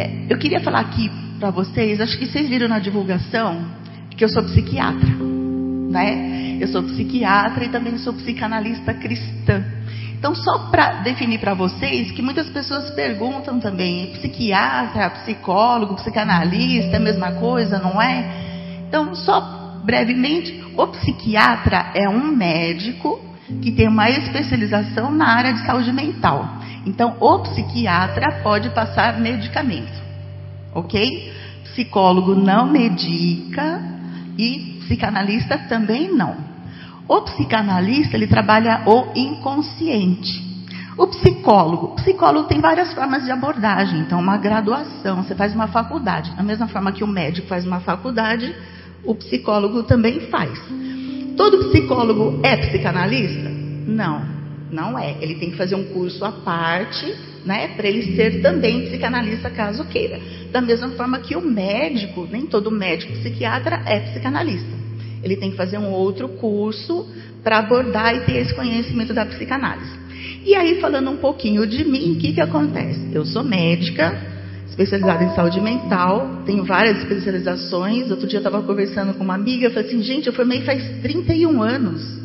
É, eu queria falar aqui para vocês, acho que vocês viram na divulgação que eu sou psiquiatra, né? Eu sou psiquiatra e também sou psicanalista cristã. Então, só para definir para vocês, que muitas pessoas perguntam também, psiquiatra, psicólogo, psicanalista, é a mesma coisa, não é? Então, só brevemente, o psiquiatra é um médico que tem uma especialização na área de saúde mental. Então, o psiquiatra pode passar medicamento, ok? Psicólogo não medica e psicanalista também não. O psicanalista, ele trabalha o inconsciente. O psicólogo, o psicólogo tem várias formas de abordagem, então uma graduação, você faz uma faculdade. Da mesma forma que o médico faz uma faculdade, o psicólogo também faz. Todo psicólogo é psicanalista? Não, não é. Ele tem que fazer um curso à parte, né, para ele ser também psicanalista caso queira. Da mesma forma que o médico, nem todo médico psiquiatra é psicanalista. Ele tem que fazer um outro curso para abordar e ter esse conhecimento da psicanálise. E aí, falando um pouquinho de mim, o que, que acontece? Eu sou médica, especializada em saúde mental, tenho várias especializações. Outro dia eu estava conversando com uma amiga, eu falei assim, gente, eu formei faz 31 anos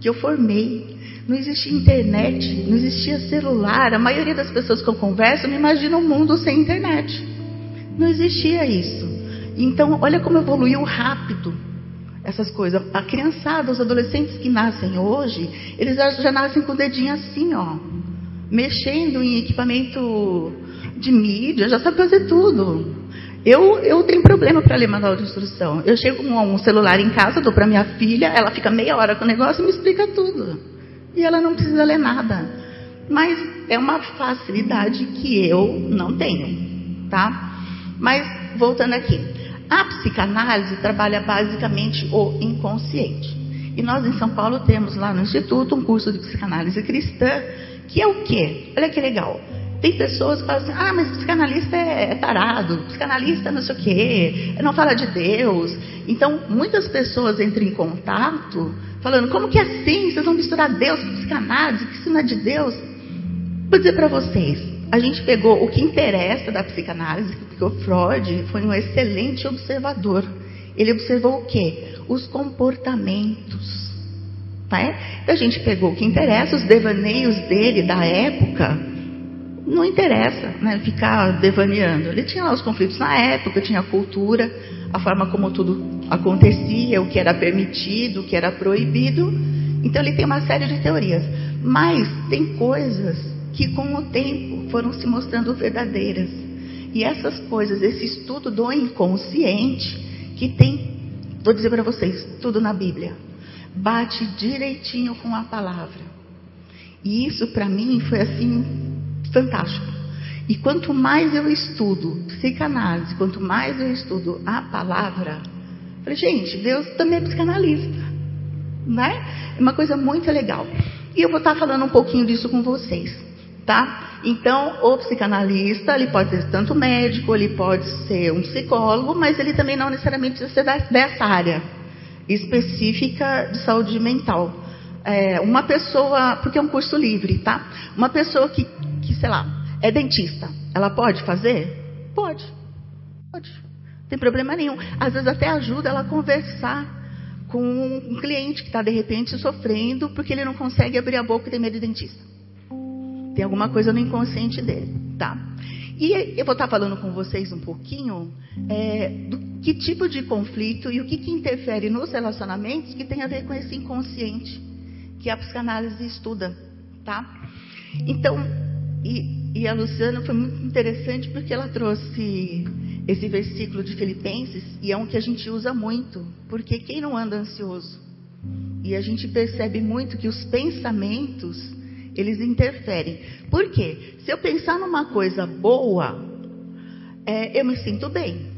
que eu formei. Não existia internet, não existia celular. A maioria das pessoas que eu converso me imagina um mundo sem internet. Não existia isso. Então, olha como evoluiu rápido essas coisas. A criançada, os adolescentes que nascem hoje, eles já nascem com o dedinho assim, ó, mexendo em equipamento de mídia, já sabe fazer tudo. Eu, eu tenho problema para ler manual de instrução. Eu chego com um celular em casa, dou para minha filha, ela fica meia hora com o negócio e me explica tudo. E ela não precisa ler nada. Mas é uma facilidade que eu não tenho, tá? Mas voltando aqui. A psicanálise trabalha basicamente o inconsciente. E nós em São Paulo temos lá no Instituto um curso de psicanálise cristã, que é o quê? Olha que legal. Tem pessoas que falam assim, ah, mas psicanalista é, é tarado, psicanalista não sei o quê, não fala de Deus. Então, muitas pessoas entram em contato falando, como que é assim? Vocês vão misturar Deus com psicanálise, que isso não é de Deus? Vou dizer para vocês, a gente pegou o que interessa da psicanálise, porque o Freud foi um excelente observador. Ele observou o quê? Os comportamentos. Tá? Então a gente pegou o que interessa, os devaneios dele da época. Não interessa né, ficar devaneando. Ele tinha lá os conflitos na época, tinha a cultura, a forma como tudo acontecia, o que era permitido, o que era proibido. Então ele tem uma série de teorias. Mas tem coisas que com o tempo foram se mostrando verdadeiras. E essas coisas, esse estudo do inconsciente, que tem, vou dizer para vocês, tudo na Bíblia, bate direitinho com a palavra. E isso para mim foi assim fantástico. E quanto mais eu estudo psicanálise, quanto mais eu estudo a palavra, falei, gente, Deus também é psicanalista, né? É uma coisa muito legal. E eu vou estar falando um pouquinho disso com vocês tá? Então, o psicanalista, ele pode ser tanto médico, ele pode ser um psicólogo, mas ele também não necessariamente precisa ser dessa área específica de saúde mental. É, uma pessoa, porque é um curso livre, tá? Uma pessoa que, que, sei lá, é dentista, ela pode fazer? Pode. Pode. Tem problema nenhum. Às vezes até ajuda ela a conversar com um cliente que está de repente sofrendo porque ele não consegue abrir a boca e tem medo de dentista. Tem alguma coisa no inconsciente dele, tá? E eu vou estar falando com vocês um pouquinho é, do que tipo de conflito e o que, que interfere nos relacionamentos que tem a ver com esse inconsciente que a psicanálise estuda, tá? Então, e, e a Luciana foi muito interessante porque ela trouxe esse versículo de Filipenses e é um que a gente usa muito, porque quem não anda ansioso? E a gente percebe muito que os pensamentos eles interferem. Por quê? Se eu pensar numa coisa boa, é, eu me sinto bem.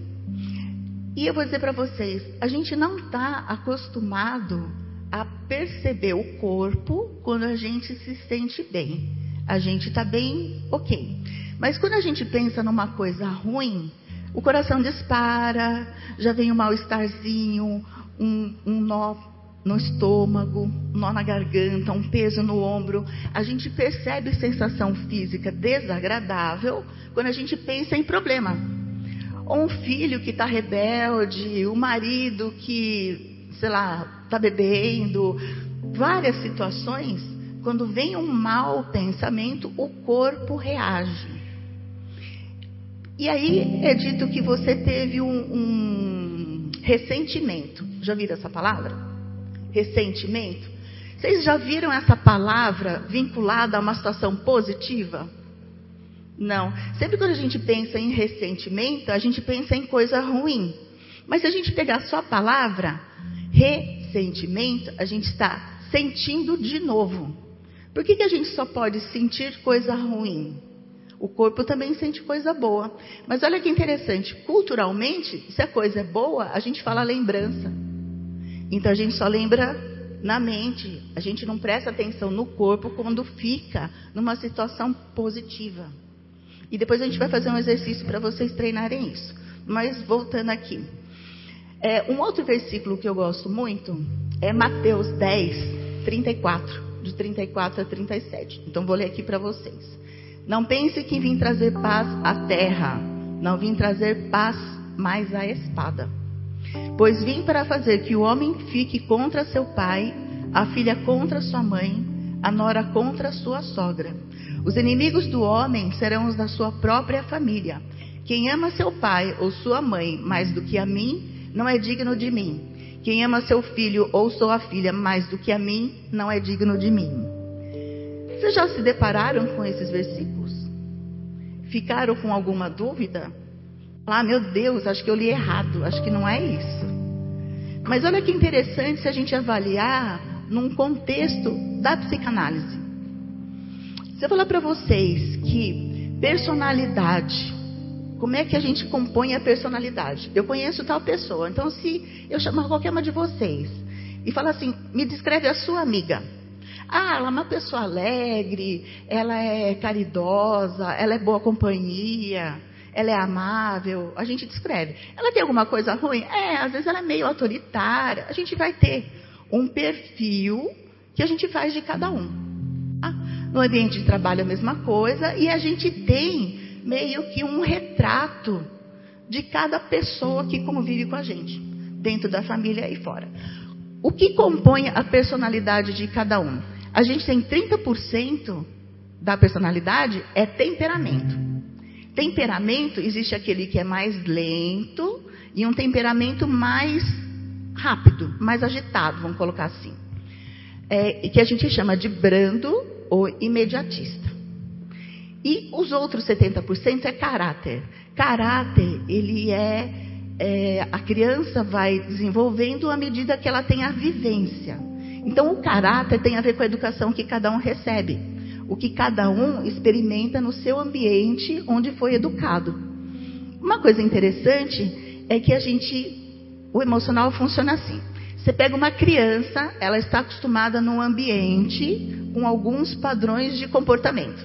E eu vou dizer para vocês, a gente não está acostumado a perceber o corpo quando a gente se sente bem. A gente está bem, ok. Mas quando a gente pensa numa coisa ruim, o coração dispara, já vem um mal-estarzinho, um, um nó no estômago, um nó na garganta, um peso no ombro. A gente percebe sensação física desagradável quando a gente pensa em problema. Ou um filho que está rebelde, o um marido que, sei lá, está bebendo. Várias situações, quando vem um mau pensamento, o corpo reage. E aí é dito que você teve um, um ressentimento. Já ouviram essa palavra? ressentimento? Vocês já viram essa palavra vinculada a uma situação positiva? Não. Sempre quando a gente pensa em ressentimento, a gente pensa em coisa ruim. Mas se a gente pegar só a palavra ressentimento, a gente está sentindo de novo. Por que, que a gente só pode sentir coisa ruim? O corpo também sente coisa boa. Mas olha que interessante, culturalmente, se a coisa é boa, a gente fala lembrança. Então a gente só lembra na mente, a gente não presta atenção no corpo quando fica numa situação positiva. E depois a gente vai fazer um exercício para vocês treinarem isso. Mas voltando aqui. É, um outro versículo que eu gosto muito é Mateus 10, 34. De 34 a 37. Então vou ler aqui para vocês. Não pense que vim trazer paz à terra. Não vim trazer paz, mas a espada. Pois vim para fazer que o homem fique contra seu pai, a filha contra sua mãe, a nora contra sua sogra. Os inimigos do homem serão os da sua própria família. Quem ama seu pai ou sua mãe mais do que a mim, não é digno de mim. Quem ama seu filho ou sua filha mais do que a mim, não é digno de mim. Vocês já se depararam com esses versículos? Ficaram com alguma dúvida? Ah, meu Deus, acho que eu li errado, acho que não é isso. Mas olha que interessante se a gente avaliar num contexto da psicanálise. Se eu falar para vocês que personalidade, como é que a gente compõe a personalidade? Eu conheço tal pessoa, então se eu chamar qualquer uma de vocês e falar assim, me descreve a sua amiga. Ah, ela é uma pessoa alegre, ela é caridosa, ela é boa companhia ela é amável, a gente descreve. Ela tem alguma coisa ruim? É, às vezes ela é meio autoritária. A gente vai ter um perfil que a gente faz de cada um. Tá? No ambiente de trabalho a mesma coisa e a gente tem meio que um retrato de cada pessoa que convive com a gente, dentro da família e fora. O que compõe a personalidade de cada um? A gente tem 30% da personalidade é temperamento. Temperamento, existe aquele que é mais lento e um temperamento mais rápido, mais agitado, vamos colocar assim. É, que a gente chama de brando ou imediatista. E os outros 70% é caráter. Caráter, ele é, é, a criança vai desenvolvendo à medida que ela tem a vivência. Então, o caráter tem a ver com a educação que cada um recebe o que cada um experimenta no seu ambiente onde foi educado. Uma coisa interessante é que a gente, o emocional funciona assim. Você pega uma criança, ela está acostumada num ambiente com alguns padrões de comportamento,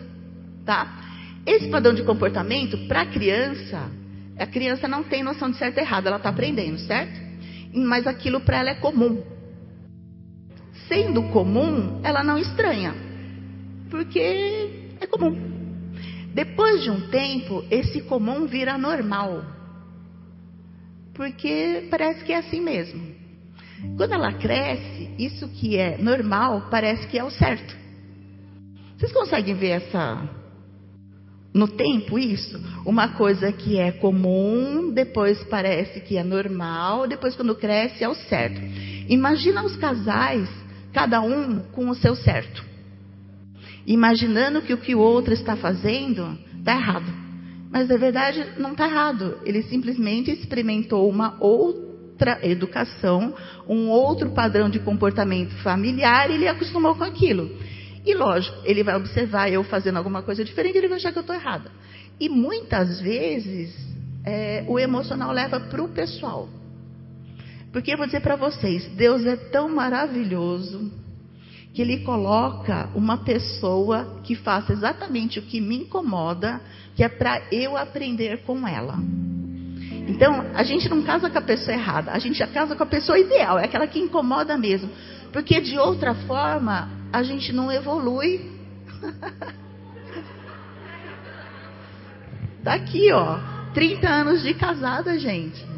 tá? Esse padrão de comportamento para a criança, a criança não tem noção de certo e errado, ela está aprendendo, certo? Mas aquilo para ela é comum. Sendo comum, ela não estranha porque é comum. Depois de um tempo, esse comum vira normal. Porque parece que é assim mesmo. Quando ela cresce, isso que é normal parece que é o certo. Vocês conseguem ver essa no tempo isso? Uma coisa que é comum, depois parece que é normal, depois quando cresce é o certo. Imagina os casais, cada um com o seu certo imaginando que o que o outro está fazendo está errado. Mas na verdade não está errado. Ele simplesmente experimentou uma outra educação, um outro padrão de comportamento familiar e ele acostumou com aquilo. E lógico, ele vai observar eu fazendo alguma coisa diferente, e ele vai achar que eu estou errada. E muitas vezes é, o emocional leva para o pessoal. Porque eu vou dizer para vocês, Deus é tão maravilhoso, que ele coloca uma pessoa que faça exatamente o que me incomoda, que é para eu aprender com ela. Então, a gente não casa com a pessoa errada, a gente já casa com a pessoa ideal, é aquela que incomoda mesmo. Porque de outra forma, a gente não evolui. Daqui, ó, 30 anos de casada, gente.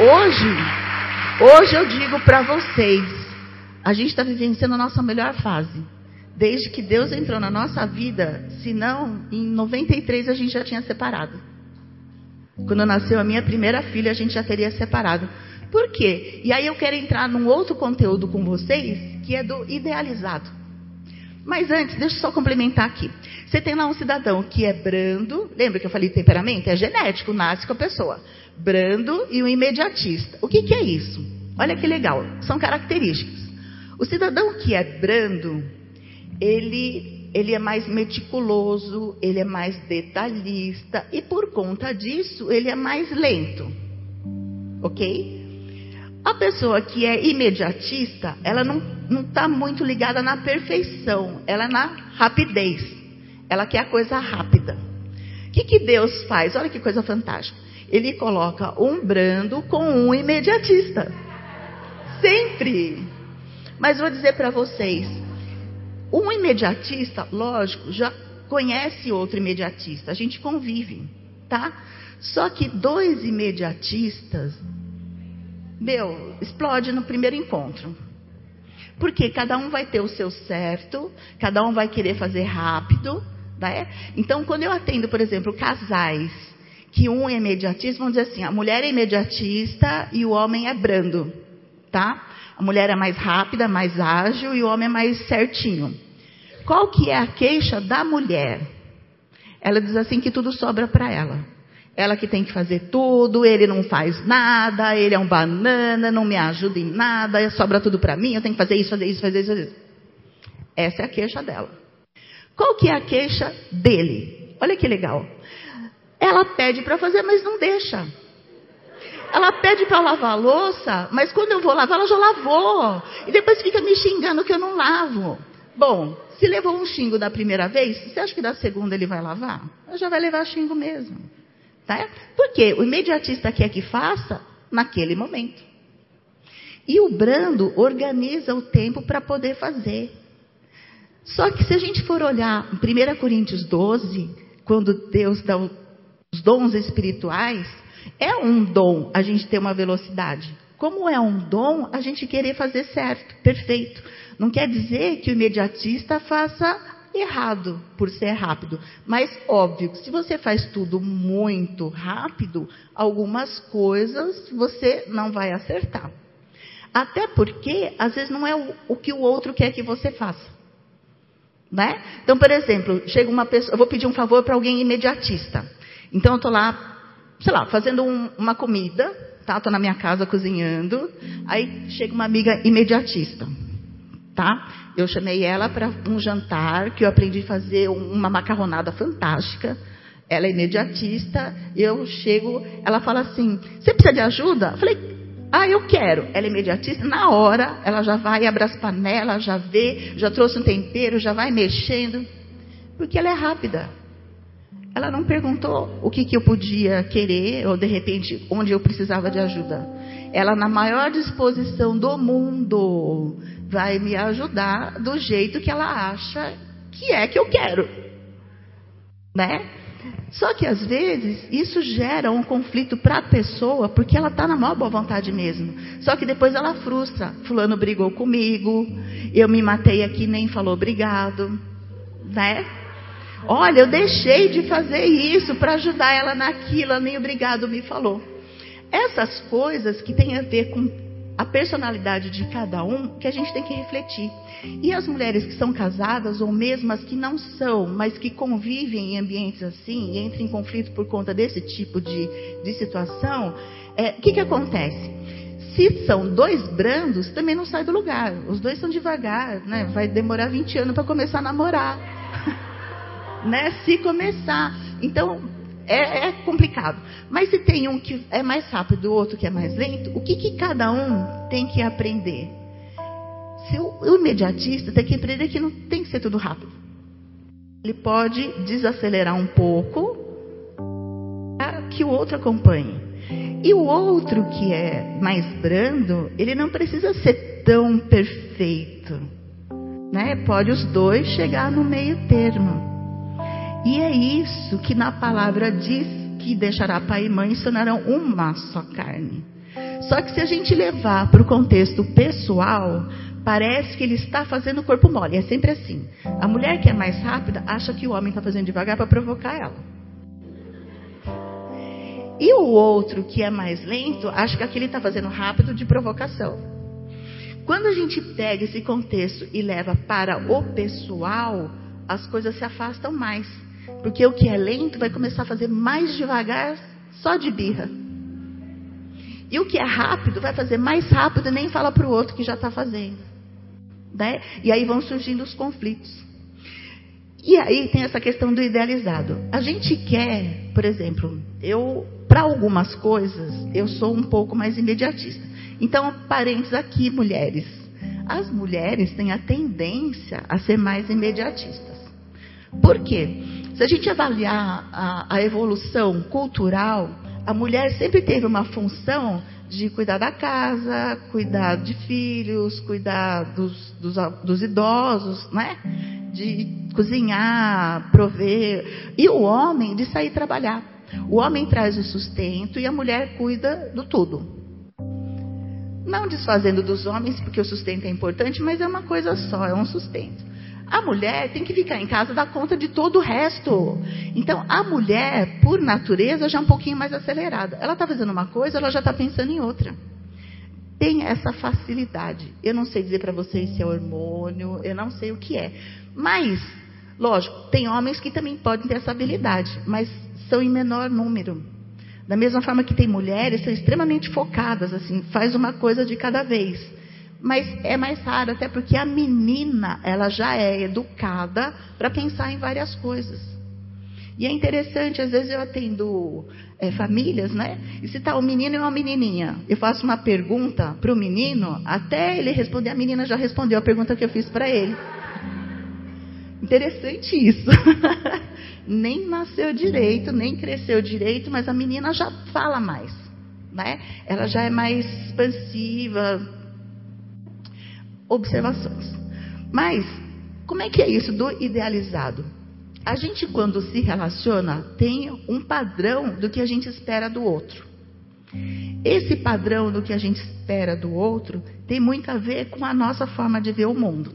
Hoje, hoje eu digo para vocês, a gente está vivenciando a nossa melhor fase. Desde que Deus entrou na nossa vida, senão em 93 a gente já tinha separado. Quando nasceu a minha primeira filha, a gente já teria separado. Por quê? E aí eu quero entrar num outro conteúdo com vocês, que é do idealizado. Mas antes, deixa eu só complementar aqui. Você tem lá um cidadão que é brando, lembra que eu falei temperamento? É genético, nasce com a pessoa. Brando e um imediatista. O que, que é isso? Olha que legal, são características. O cidadão que é brando, ele, ele é mais meticuloso, ele é mais detalhista e por conta disso ele é mais lento. Ok? A pessoa que é imediatista, ela não está muito ligada na perfeição, ela é na rapidez. Ela quer a coisa rápida. O que, que Deus faz? Olha que coisa fantástica. Ele coloca um brando com um imediatista. Sempre. Mas vou dizer para vocês: um imediatista, lógico, já conhece outro imediatista, a gente convive, tá? Só que dois imediatistas, meu, explode no primeiro encontro. Porque cada um vai ter o seu certo, cada um vai querer fazer rápido, né? Então, quando eu atendo, por exemplo, casais que um é imediatista, vamos dizer assim, a mulher é imediatista e o homem é brando, tá? A mulher é mais rápida, mais ágil e o homem é mais certinho. Qual que é a queixa da mulher? Ela diz assim que tudo sobra para ela. Ela que tem que fazer tudo, ele não faz nada, ele é um banana, não me ajuda em nada, sobra tudo para mim, eu tenho que fazer isso, fazer isso, fazer isso, fazer isso. Essa é a queixa dela. Qual que é a queixa dele? Olha que legal. Ela pede para fazer, mas não deixa. Ela pede para lavar a louça, mas quando eu vou lavar, ela já lavou. E depois fica me xingando que eu não lavo. Bom, se levou um xingo da primeira vez, você acha que da segunda ele vai lavar? Ela já vai levar xingo mesmo. Tá? Porque o imediatista quer que faça naquele momento. E o brando organiza o tempo para poder fazer. Só que se a gente for olhar em 1 Coríntios 12, quando Deus dá os dons espirituais, é um dom a gente ter uma velocidade. Como é um dom, a gente querer fazer certo, perfeito. Não quer dizer que o imediatista faça errado por ser rápido. Mas, óbvio, se você faz tudo muito rápido, algumas coisas você não vai acertar. Até porque, às vezes, não é o, que o outro quer que você faça. Né? Então, por exemplo, chega uma pessoa, eu vou pedir um favor para alguém imediatista. Então, eu estou lá sei lá, fazendo um, uma comida, tá? Tô na minha casa cozinhando. Aí chega uma amiga imediatista, tá? Eu chamei ela para um jantar que eu aprendi a fazer uma macarronada fantástica. Ela é imediatista. Eu chego, ela fala assim: "Você precisa de ajuda?" Eu falei: "Ah, eu quero". Ela é imediatista. Na hora, ela já vai abre as panelas, já vê, já trouxe um tempero, já vai mexendo, porque ela é rápida. Ela não perguntou o que, que eu podia querer ou de repente onde eu precisava de ajuda. Ela, na maior disposição do mundo, vai me ajudar do jeito que ela acha que é que eu quero. Né? Só que às vezes isso gera um conflito para a pessoa, porque ela está na maior boa vontade mesmo. Só que depois ela frustra. Fulano brigou comigo, eu me matei aqui nem falou obrigado, né? Olha, eu deixei de fazer isso para ajudar ela naquilo, nem obrigado me falou. Essas coisas que têm a ver com a personalidade de cada um, que a gente tem que refletir. E as mulheres que são casadas, ou mesmo as que não são, mas que convivem em ambientes assim, e entram em conflito por conta desse tipo de, de situação, é, o é, que, que acontece? Se são dois brandos, também não sai do lugar. Os dois são devagar, né? Vai demorar 20 anos para começar a namorar né? Se começar. Então, é, é, complicado. Mas se tem um que é mais rápido o outro que é mais lento, o que, que cada um tem que aprender? Se o, o imediatista tem que aprender que não tem que ser tudo rápido. Ele pode desacelerar um pouco, que o outro acompanhe. E o outro que é mais brando, ele não precisa ser tão perfeito. Né? Pode os dois chegar no meio termo. E é isso que na palavra diz que deixará pai e mãe e sonarão uma só carne. Só que se a gente levar para o contexto pessoal, parece que ele está fazendo o corpo mole. É sempre assim. A mulher que é mais rápida acha que o homem está fazendo devagar para provocar ela. E o outro, que é mais lento, acha que aquele está fazendo rápido de provocação. Quando a gente pega esse contexto e leva para o pessoal, as coisas se afastam mais. Porque o que é lento vai começar a fazer mais devagar, só de birra. E o que é rápido vai fazer mais rápido e nem fala para o outro que já está fazendo. Né? E aí vão surgindo os conflitos. E aí tem essa questão do idealizado. A gente quer, por exemplo, eu para algumas coisas, eu sou um pouco mais imediatista. Então, parentes aqui, mulheres. As mulheres têm a tendência a ser mais imediatistas. Por quê? Se a gente avaliar a, a evolução cultural, a mulher sempre teve uma função de cuidar da casa, cuidar de filhos, cuidar dos, dos, dos, idosos, né? De cozinhar, prover. E o homem de sair trabalhar. O homem traz o sustento e a mulher cuida do tudo. Não desfazendo dos homens, porque o sustento é importante, mas é uma coisa só, é um sustento. A mulher tem que ficar em casa dar conta de todo o resto. Então, a mulher, por natureza, já é um pouquinho mais acelerada. Ela está fazendo uma coisa, ela já está pensando em outra. Tem essa facilidade. Eu não sei dizer para vocês se é hormônio, eu não sei o que é. Mas, lógico, tem homens que também podem ter essa habilidade. Mas são em menor número. Da mesma forma que tem mulheres, são extremamente focadas, assim, faz uma coisa de cada vez. Mas é mais raro, até porque a menina, ela já é educada para pensar em várias coisas. E é interessante, às vezes eu atendo é, famílias, né? E se está um menino e uma menininha, eu faço uma pergunta para o menino, até ele responder, a menina já respondeu a pergunta que eu fiz para ele. Interessante isso. nem nasceu direito, nem cresceu direito, mas a menina já fala mais, né? Ela já é mais expansiva. Observações. Mas como é que é isso do idealizado? A gente quando se relaciona tem um padrão do que a gente espera do outro. Esse padrão do que a gente espera do outro tem muito a ver com a nossa forma de ver o mundo.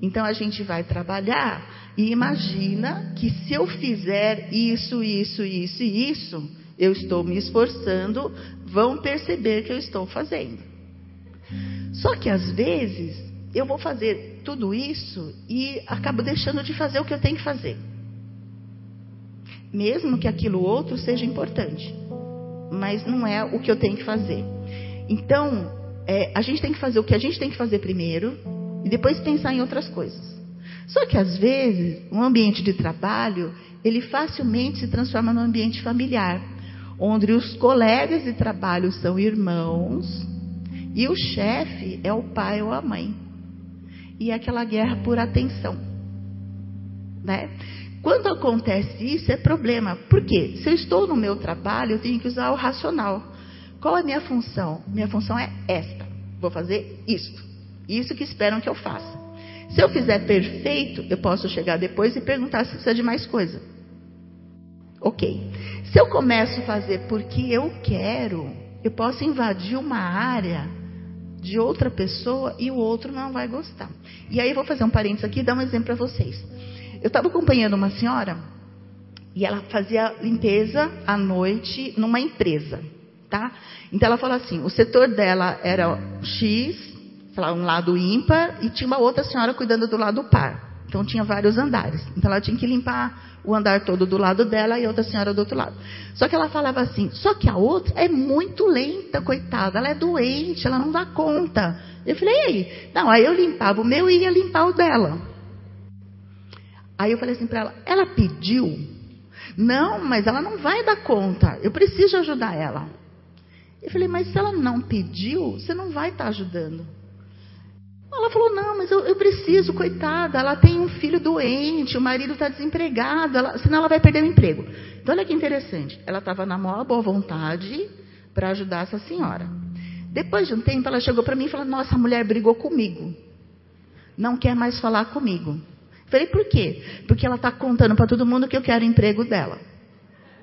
Então a gente vai trabalhar e imagina que se eu fizer isso, isso, isso e isso, eu estou me esforçando, vão perceber que eu estou fazendo. Só que às vezes eu vou fazer tudo isso e acabo deixando de fazer o que eu tenho que fazer. Mesmo que aquilo outro seja importante, mas não é o que eu tenho que fazer. Então, é, a gente tem que fazer o que a gente tem que fazer primeiro, e depois pensar em outras coisas. Só que às vezes, um ambiente de trabalho, ele facilmente se transforma num ambiente familiar, onde os colegas de trabalho são irmãos e o chefe é o pai ou a mãe. E é aquela guerra por atenção. Né? Quando acontece isso, é problema. Por quê? Se eu estou no meu trabalho, eu tenho que usar o racional. Qual é a minha função? Minha função é esta. Vou fazer isto. Isso que esperam que eu faça. Se eu fizer perfeito, eu posso chegar depois e perguntar se precisa de mais coisa. Ok. Se eu começo a fazer porque eu quero, eu posso invadir uma área de outra pessoa e o outro não vai gostar. E aí eu vou fazer um parênteses aqui e dar um exemplo para vocês. Eu estava acompanhando uma senhora e ela fazia limpeza à noite numa empresa, tá? Então ela falou assim, o setor dela era X, lá, um lado ímpar e tinha uma outra senhora cuidando do lado par. Então tinha vários andares. Então ela tinha que limpar o andar todo do lado dela e outra senhora do outro lado. Só que ela falava assim: só que a outra é muito lenta, coitada. Ela é doente, ela não dá conta. Eu falei: e aí? Não, aí eu limpava o meu e ia limpar o dela. Aí eu falei assim para ela: ela pediu? Não, mas ela não vai dar conta. Eu preciso ajudar ela. Eu falei: mas se ela não pediu, você não vai estar tá ajudando. Ela falou: Não, mas eu, eu preciso, coitada. Ela tem um filho doente, o marido está desempregado, ela, senão ela vai perder o emprego. Então, olha que interessante. Ela estava na maior boa vontade para ajudar essa senhora. Depois de um tempo, ela chegou para mim e falou: Nossa, a mulher brigou comigo. Não quer mais falar comigo. Falei: Por quê? Porque ela está contando para todo mundo que eu quero o emprego dela.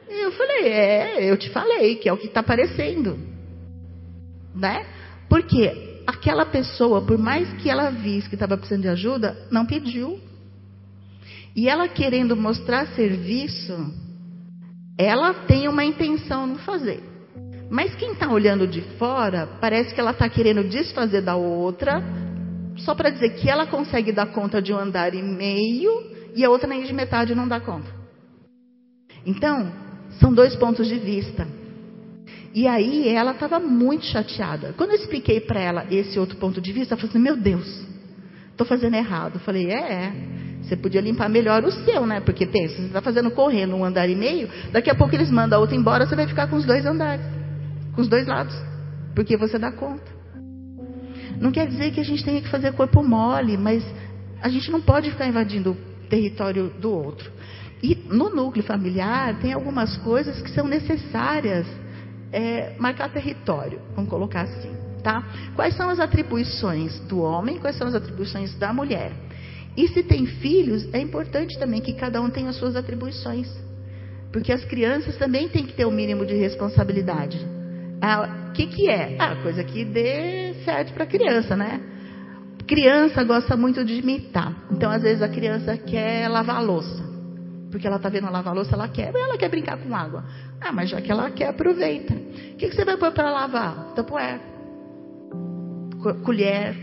Eu falei: É, eu te falei que é o que está aparecendo. Né? Porque aquela pessoa, por mais que ela visse que estava precisando de ajuda, não pediu. E ela querendo mostrar serviço, ela tem uma intenção no fazer. Mas quem está olhando de fora, parece que ela está querendo desfazer da outra, só para dizer que ela consegue dar conta de um andar e meio e a outra nem de metade não dá conta. Então, são dois pontos de vista. E aí ela estava muito chateada. Quando eu expliquei para ela esse outro ponto de vista, ela falou assim: Meu Deus, estou fazendo errado. Eu falei: É, é. Você podia limpar melhor o seu, né? Porque pensa, você está fazendo correndo um andar e meio, daqui a pouco eles mandam a outra embora, você vai ficar com os dois andares, com os dois lados, porque você dá conta. Não quer dizer que a gente tenha que fazer corpo mole, mas a gente não pode ficar invadindo o território do outro. E no núcleo familiar tem algumas coisas que são necessárias é, marcar território, vamos colocar assim, tá? Quais são as atribuições do homem, quais são as atribuições da mulher? E se tem filhos, é importante também que cada um tenha as suas atribuições. Porque as crianças também têm que ter o um mínimo de responsabilidade. O ah, que, que é? Ah, coisa que dê certo para a criança, né? Criança gosta muito de imitar. Então, às vezes, a criança quer lavar a louça porque ela está vendo lavar louça, ela quer, ela quer brincar com água. Ah, mas já que ela quer, aproveita. O que, que você vai pôr para lavar? Tapoé, colher,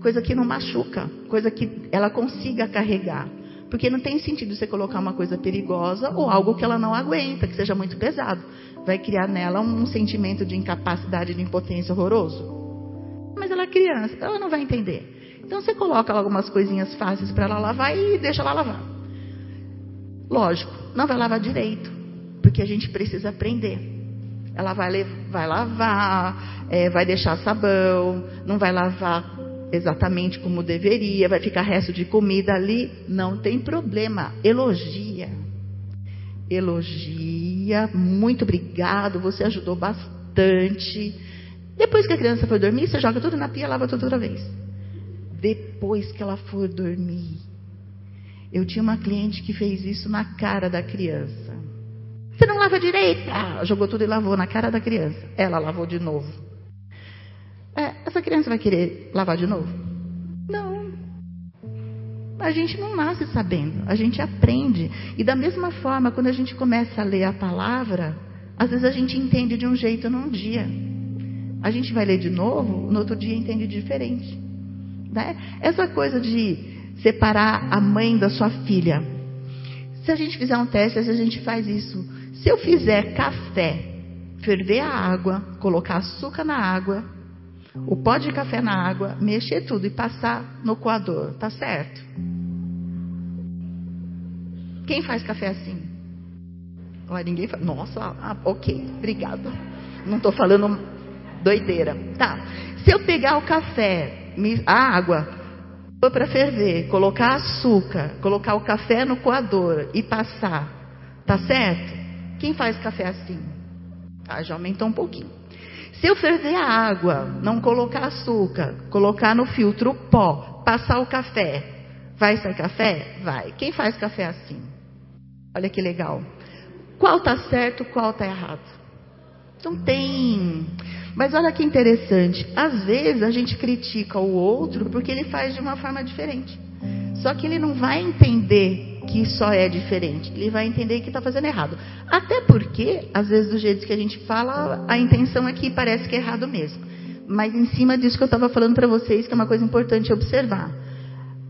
coisa que não machuca, coisa que ela consiga carregar. Porque não tem sentido você colocar uma coisa perigosa ou algo que ela não aguenta, que seja muito pesado. Vai criar nela um sentimento de incapacidade, de impotência horroroso. Mas ela é criança, ela não vai entender. Então você coloca algumas coisinhas fáceis para ela lavar e deixa ela lavar. Lógico, não vai lavar direito, porque a gente precisa aprender. Ela vai, vai lavar, é, vai deixar sabão, não vai lavar exatamente como deveria, vai ficar resto de comida ali. Não tem problema, elogia. Elogia, muito obrigado, você ajudou bastante. Depois que a criança for dormir, você joga tudo na pia, lava tudo outra vez. Depois que ela for dormir, eu tinha uma cliente que fez isso na cara da criança. Você não lava direito? Ah, jogou tudo e lavou na cara da criança. Ela lavou de novo. É, essa criança vai querer lavar de novo? Não. A gente não nasce sabendo, a gente aprende. E da mesma forma, quando a gente começa a ler a palavra, às vezes a gente entende de um jeito num dia. A gente vai ler de novo, no outro dia entende diferente. Né? Essa coisa de separar a mãe da sua filha. Se a gente fizer um teste, a gente faz isso. Se eu fizer café, ferver a água, colocar açúcar na água, o pó de café na água, mexer tudo e passar no coador, tá certo? Quem faz café assim? Olha, ninguém faz. Nossa, ah, ok, obrigado. Não estou falando doideira. Tá. Se eu pegar o café, a água, para ferver, colocar açúcar, colocar o café no coador e passar, tá certo? Quem faz café assim? Ah, já aumentou um pouquinho. Se eu ferver a água, não colocar açúcar, colocar no filtro pó, passar o café, vai sair café? Vai. Quem faz café assim? Olha que legal. Qual tá certo, qual tá errado? Não tem. Mas olha que interessante. Às vezes a gente critica o outro porque ele faz de uma forma diferente. Só que ele não vai entender que só é diferente. Ele vai entender que está fazendo errado. Até porque, às vezes, do jeito que a gente fala, a intenção é que parece que é errado mesmo. Mas em cima disso que eu estava falando para vocês, que é uma coisa importante observar.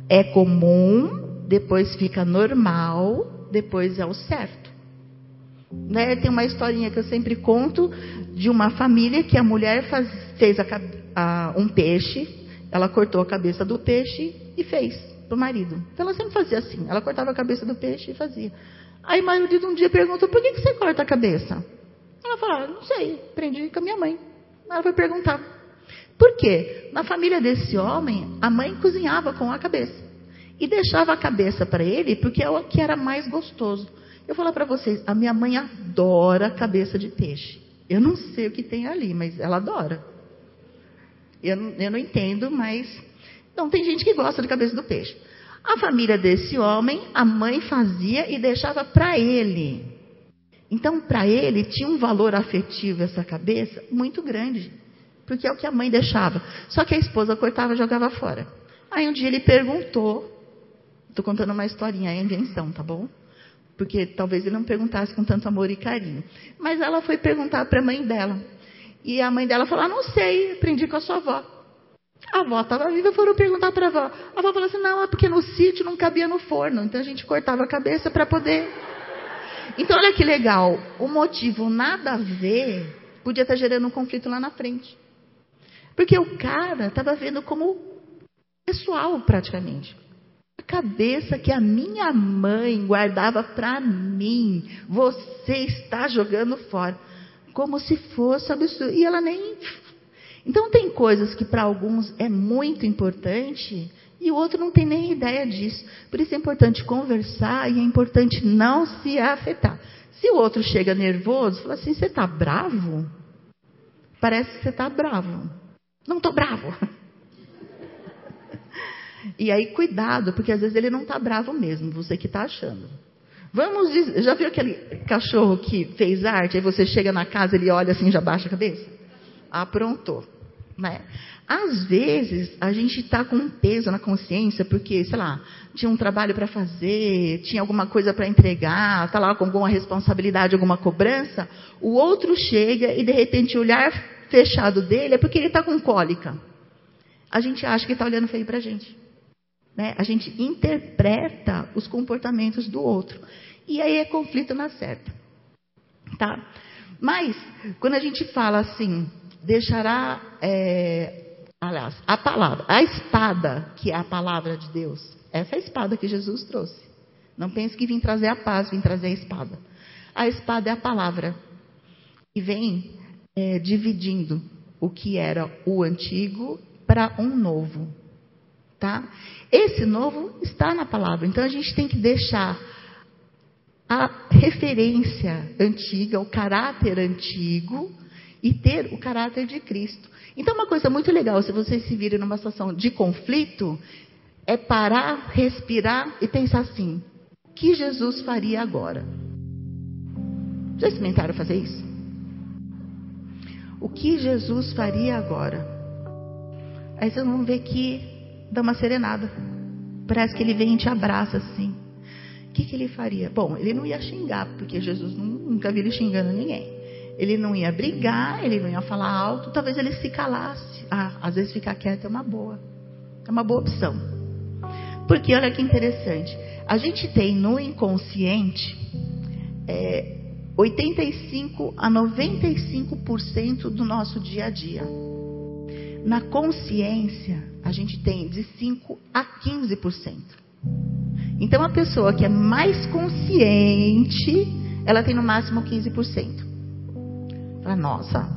É comum, depois fica normal, depois é o certo. Né? Tem uma historinha que eu sempre conto de uma família que a mulher faz, fez a, a, um peixe, ela cortou a cabeça do peixe e fez para o marido. Então ela sempre fazia assim, ela cortava a cabeça do peixe e fazia. Aí o marido um dia perguntou, por que, que você corta a cabeça? Ela falou, ah, não sei, aprendi com a minha mãe. Ela foi perguntar, Por quê? Na família desse homem, a mãe cozinhava com a cabeça. E deixava a cabeça para ele, porque é o que era mais gostoso. Eu vou falar para vocês, a minha mãe adora cabeça de peixe. Eu não sei o que tem ali, mas ela adora. Eu, eu não entendo, mas. Então, tem gente que gosta de cabeça do peixe. A família desse homem, a mãe fazia e deixava para ele. Então, para ele, tinha um valor afetivo essa cabeça muito grande. Porque é o que a mãe deixava. Só que a esposa cortava e jogava fora. Aí um dia ele perguntou. Estou contando uma historinha, é invenção, tá bom? Porque talvez ele não perguntasse com tanto amor e carinho. Mas ela foi perguntar para a mãe dela. E a mãe dela falou: ah, não sei, aprendi com a sua avó. A avó estava viva, foram perguntar para a avó. A avó falou assim: não, é porque no sítio não cabia no forno. Então a gente cortava a cabeça para poder. Então olha que legal. O motivo nada a ver podia estar gerando um conflito lá na frente. Porque o cara estava vendo como pessoal praticamente. Cabeça que a minha mãe guardava para mim, você está jogando fora. Como se fosse absurdo. E ela nem então tem coisas que para alguns é muito importante e o outro não tem nem ideia disso. Por isso é importante conversar e é importante não se afetar. Se o outro chega nervoso, fala assim: você está bravo? Parece que você está bravo. Não estou bravo. E aí, cuidado, porque às vezes ele não está bravo mesmo, você que está achando. Vamos dizer, já viu aquele cachorro que fez arte, aí você chega na casa, ele olha assim, já baixa a cabeça? aprontou. Né? Às vezes, a gente está com um peso na consciência, porque, sei lá, tinha um trabalho para fazer, tinha alguma coisa para entregar, está lá com alguma responsabilidade, alguma cobrança. O outro chega e, de repente, o olhar fechado dele é porque ele está com cólica. A gente acha que está olhando feio para a gente. Né? A gente interpreta os comportamentos do outro. E aí é conflito na certa. Tá? Mas, quando a gente fala assim, deixará, é, aliás, a palavra, a espada, que é a palavra de Deus, essa é a espada que Jesus trouxe. Não pense que vim trazer a paz, vim trazer a espada. A espada é a palavra. E vem é, dividindo o que era o antigo para um novo. Tá? Esse novo está na palavra. Então a gente tem que deixar a referência antiga, o caráter antigo, e ter o caráter de Cristo. Então, uma coisa muito legal, se vocês se virem numa situação de conflito, é parar, respirar e pensar assim: o que Jesus faria agora? Já experimentaram fazer isso? O que Jesus faria agora? Aí vocês vão ver que dá uma serenada. Parece que ele vem e te abraça assim. O que, que ele faria? Bom, ele não ia xingar, porque Jesus nunca viu ele xingando ninguém. Ele não ia brigar, ele não ia falar alto, talvez ele se calasse. Ah, às vezes ficar quieto é uma boa. É uma boa opção. Porque olha que interessante. A gente tem no inconsciente é, 85 a 95% do nosso dia a dia. Na consciência, a gente tem de 5 a 15%. Então, a pessoa que é mais consciente, ela tem no máximo 15%. Fala, nossa,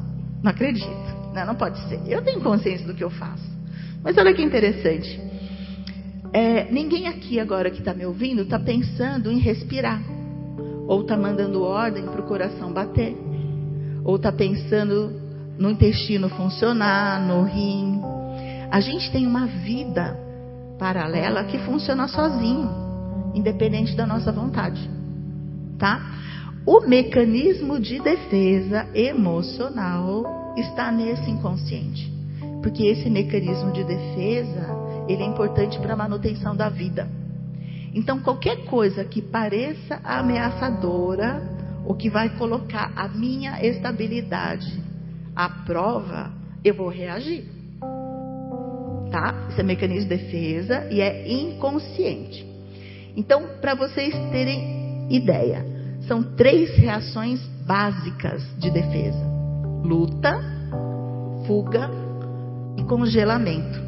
não acredito. Não, não pode ser. Eu tenho consciência do que eu faço. Mas olha que interessante. É, ninguém aqui agora que está me ouvindo está pensando em respirar. Ou está mandando ordem para o coração bater. Ou está pensando no intestino funcionar, no rim. A gente tem uma vida paralela que funciona sozinho, independente da nossa vontade. Tá? O mecanismo de defesa emocional está nesse inconsciente. Porque esse mecanismo de defesa, ele é importante para a manutenção da vida. Então, qualquer coisa que pareça ameaçadora, ou que vai colocar a minha estabilidade à prova, eu vou reagir. Tá? Esse é mecanismo de defesa e é inconsciente. Então, para vocês terem ideia, são três reações básicas de defesa: luta, fuga e congelamento.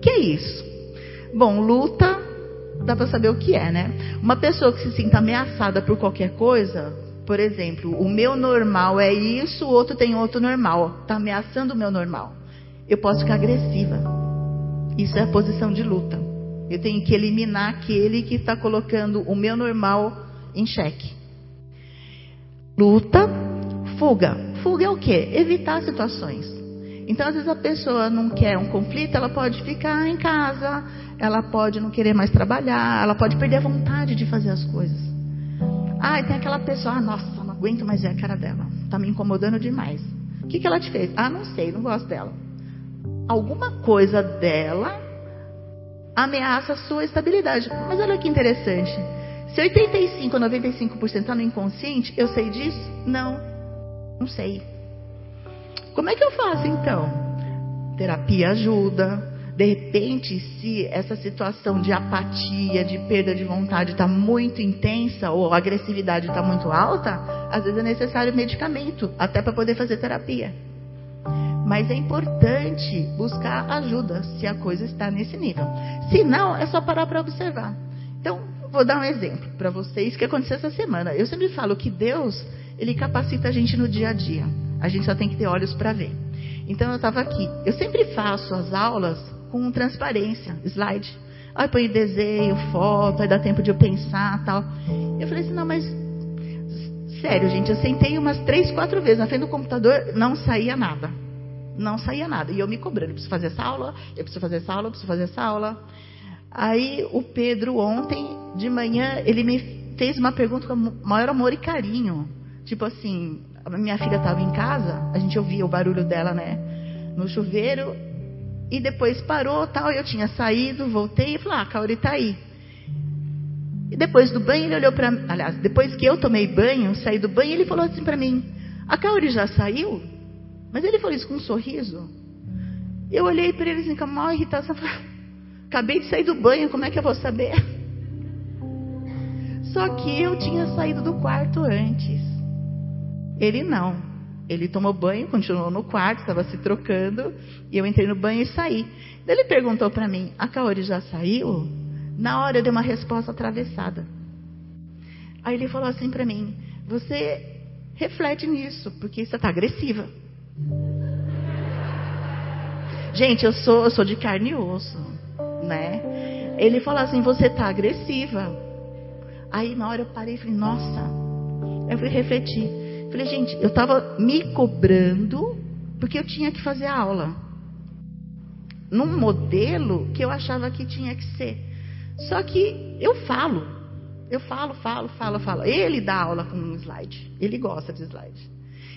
Que é isso? Bom, luta, dá para saber o que é, né? Uma pessoa que se sinta ameaçada por qualquer coisa, por exemplo, o meu normal é isso, o outro tem outro normal, está ameaçando o meu normal. eu posso ficar agressiva. Isso é a posição de luta. Eu tenho que eliminar aquele que está colocando o meu normal em xeque. Luta, fuga. Fuga é o quê? Evitar situações. Então, às vezes a pessoa não quer um conflito, ela pode ficar em casa, ela pode não querer mais trabalhar, ela pode perder a vontade de fazer as coisas. Ah, tem aquela pessoa, ah, nossa, não aguento mais ver a cara dela, está me incomodando demais. O que, que ela te fez? Ah, não sei, não gosto dela. Alguma coisa dela ameaça a sua estabilidade. Mas olha que interessante. Se 85 ou 95% está no inconsciente, eu sei disso? Não, não sei. Como é que eu faço então? Terapia ajuda. De repente, se essa situação de apatia, de perda de vontade está muito intensa ou a agressividade está muito alta, às vezes é necessário medicamento, até para poder fazer terapia. Mas é importante buscar ajuda se a coisa está nesse nível. Se não, é só parar para observar. Então, vou dar um exemplo para vocês que aconteceu essa semana. Eu sempre falo que Deus, ele capacita a gente no dia a dia. A gente só tem que ter olhos para ver. Então eu estava aqui. Eu sempre faço as aulas com transparência, slide. Aí põe desenho, foto, aí dá tempo de eu pensar tal. Eu falei assim, não, mas sério, gente, eu sentei umas três, quatro vezes na frente do computador, não saía nada. Não saía nada. E eu me cobrando, eu preciso fazer essa aula, eu preciso fazer essa aula, eu preciso fazer essa aula. Aí o Pedro ontem, de manhã, ele me fez uma pergunta com maior amor e carinho. Tipo assim, minha filha estava em casa, a gente ouvia o barulho dela, né? No chuveiro. E depois parou, tal, eu tinha saído, voltei e falei, ah, a Kaori tá aí. E depois do banho ele olhou para, aliás, depois que eu tomei banho, saí do banho, ele falou assim para mim: "A Kaori já saiu?" Mas ele falou isso com um sorriso. Eu olhei para ele assim com a maior irritação, falei, acabei de sair do banho, como é que eu vou saber? Só que eu tinha saído do quarto antes. Ele não. Ele tomou banho, continuou no quarto, estava se trocando, e eu entrei no banho e saí. Ele perguntou para mim: a Kaori já saiu? Na hora eu dei uma resposta atravessada. Aí ele falou assim para mim: você reflete nisso, porque você está agressiva. Gente, eu sou, eu sou de carne e osso, né? Ele falou assim: você está agressiva. Aí na hora eu parei e falei: nossa. Eu fui refletir. Falei, gente, eu estava me cobrando porque eu tinha que fazer a aula. Num modelo que eu achava que tinha que ser. Só que eu falo. Eu falo, falo, falo, falo. Ele dá aula com um slide. Ele gosta de slide.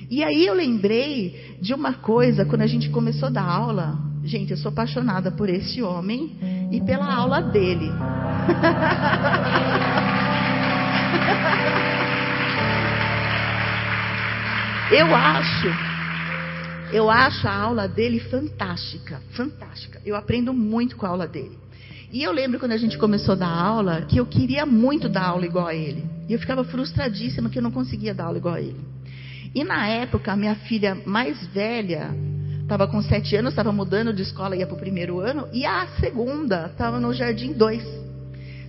E aí eu lembrei de uma coisa quando a gente começou a dar aula. Gente, eu sou apaixonada por esse homem e pela aula dele. Eu acho, eu acho a aula dele fantástica, fantástica. Eu aprendo muito com a aula dele. E eu lembro quando a gente começou a dar aula que eu queria muito dar aula igual a ele. E eu ficava frustradíssima que eu não conseguia dar aula igual a ele. E na época, a minha filha mais velha estava com sete anos, estava mudando de escola, ia para o primeiro ano, e a segunda estava no Jardim 2.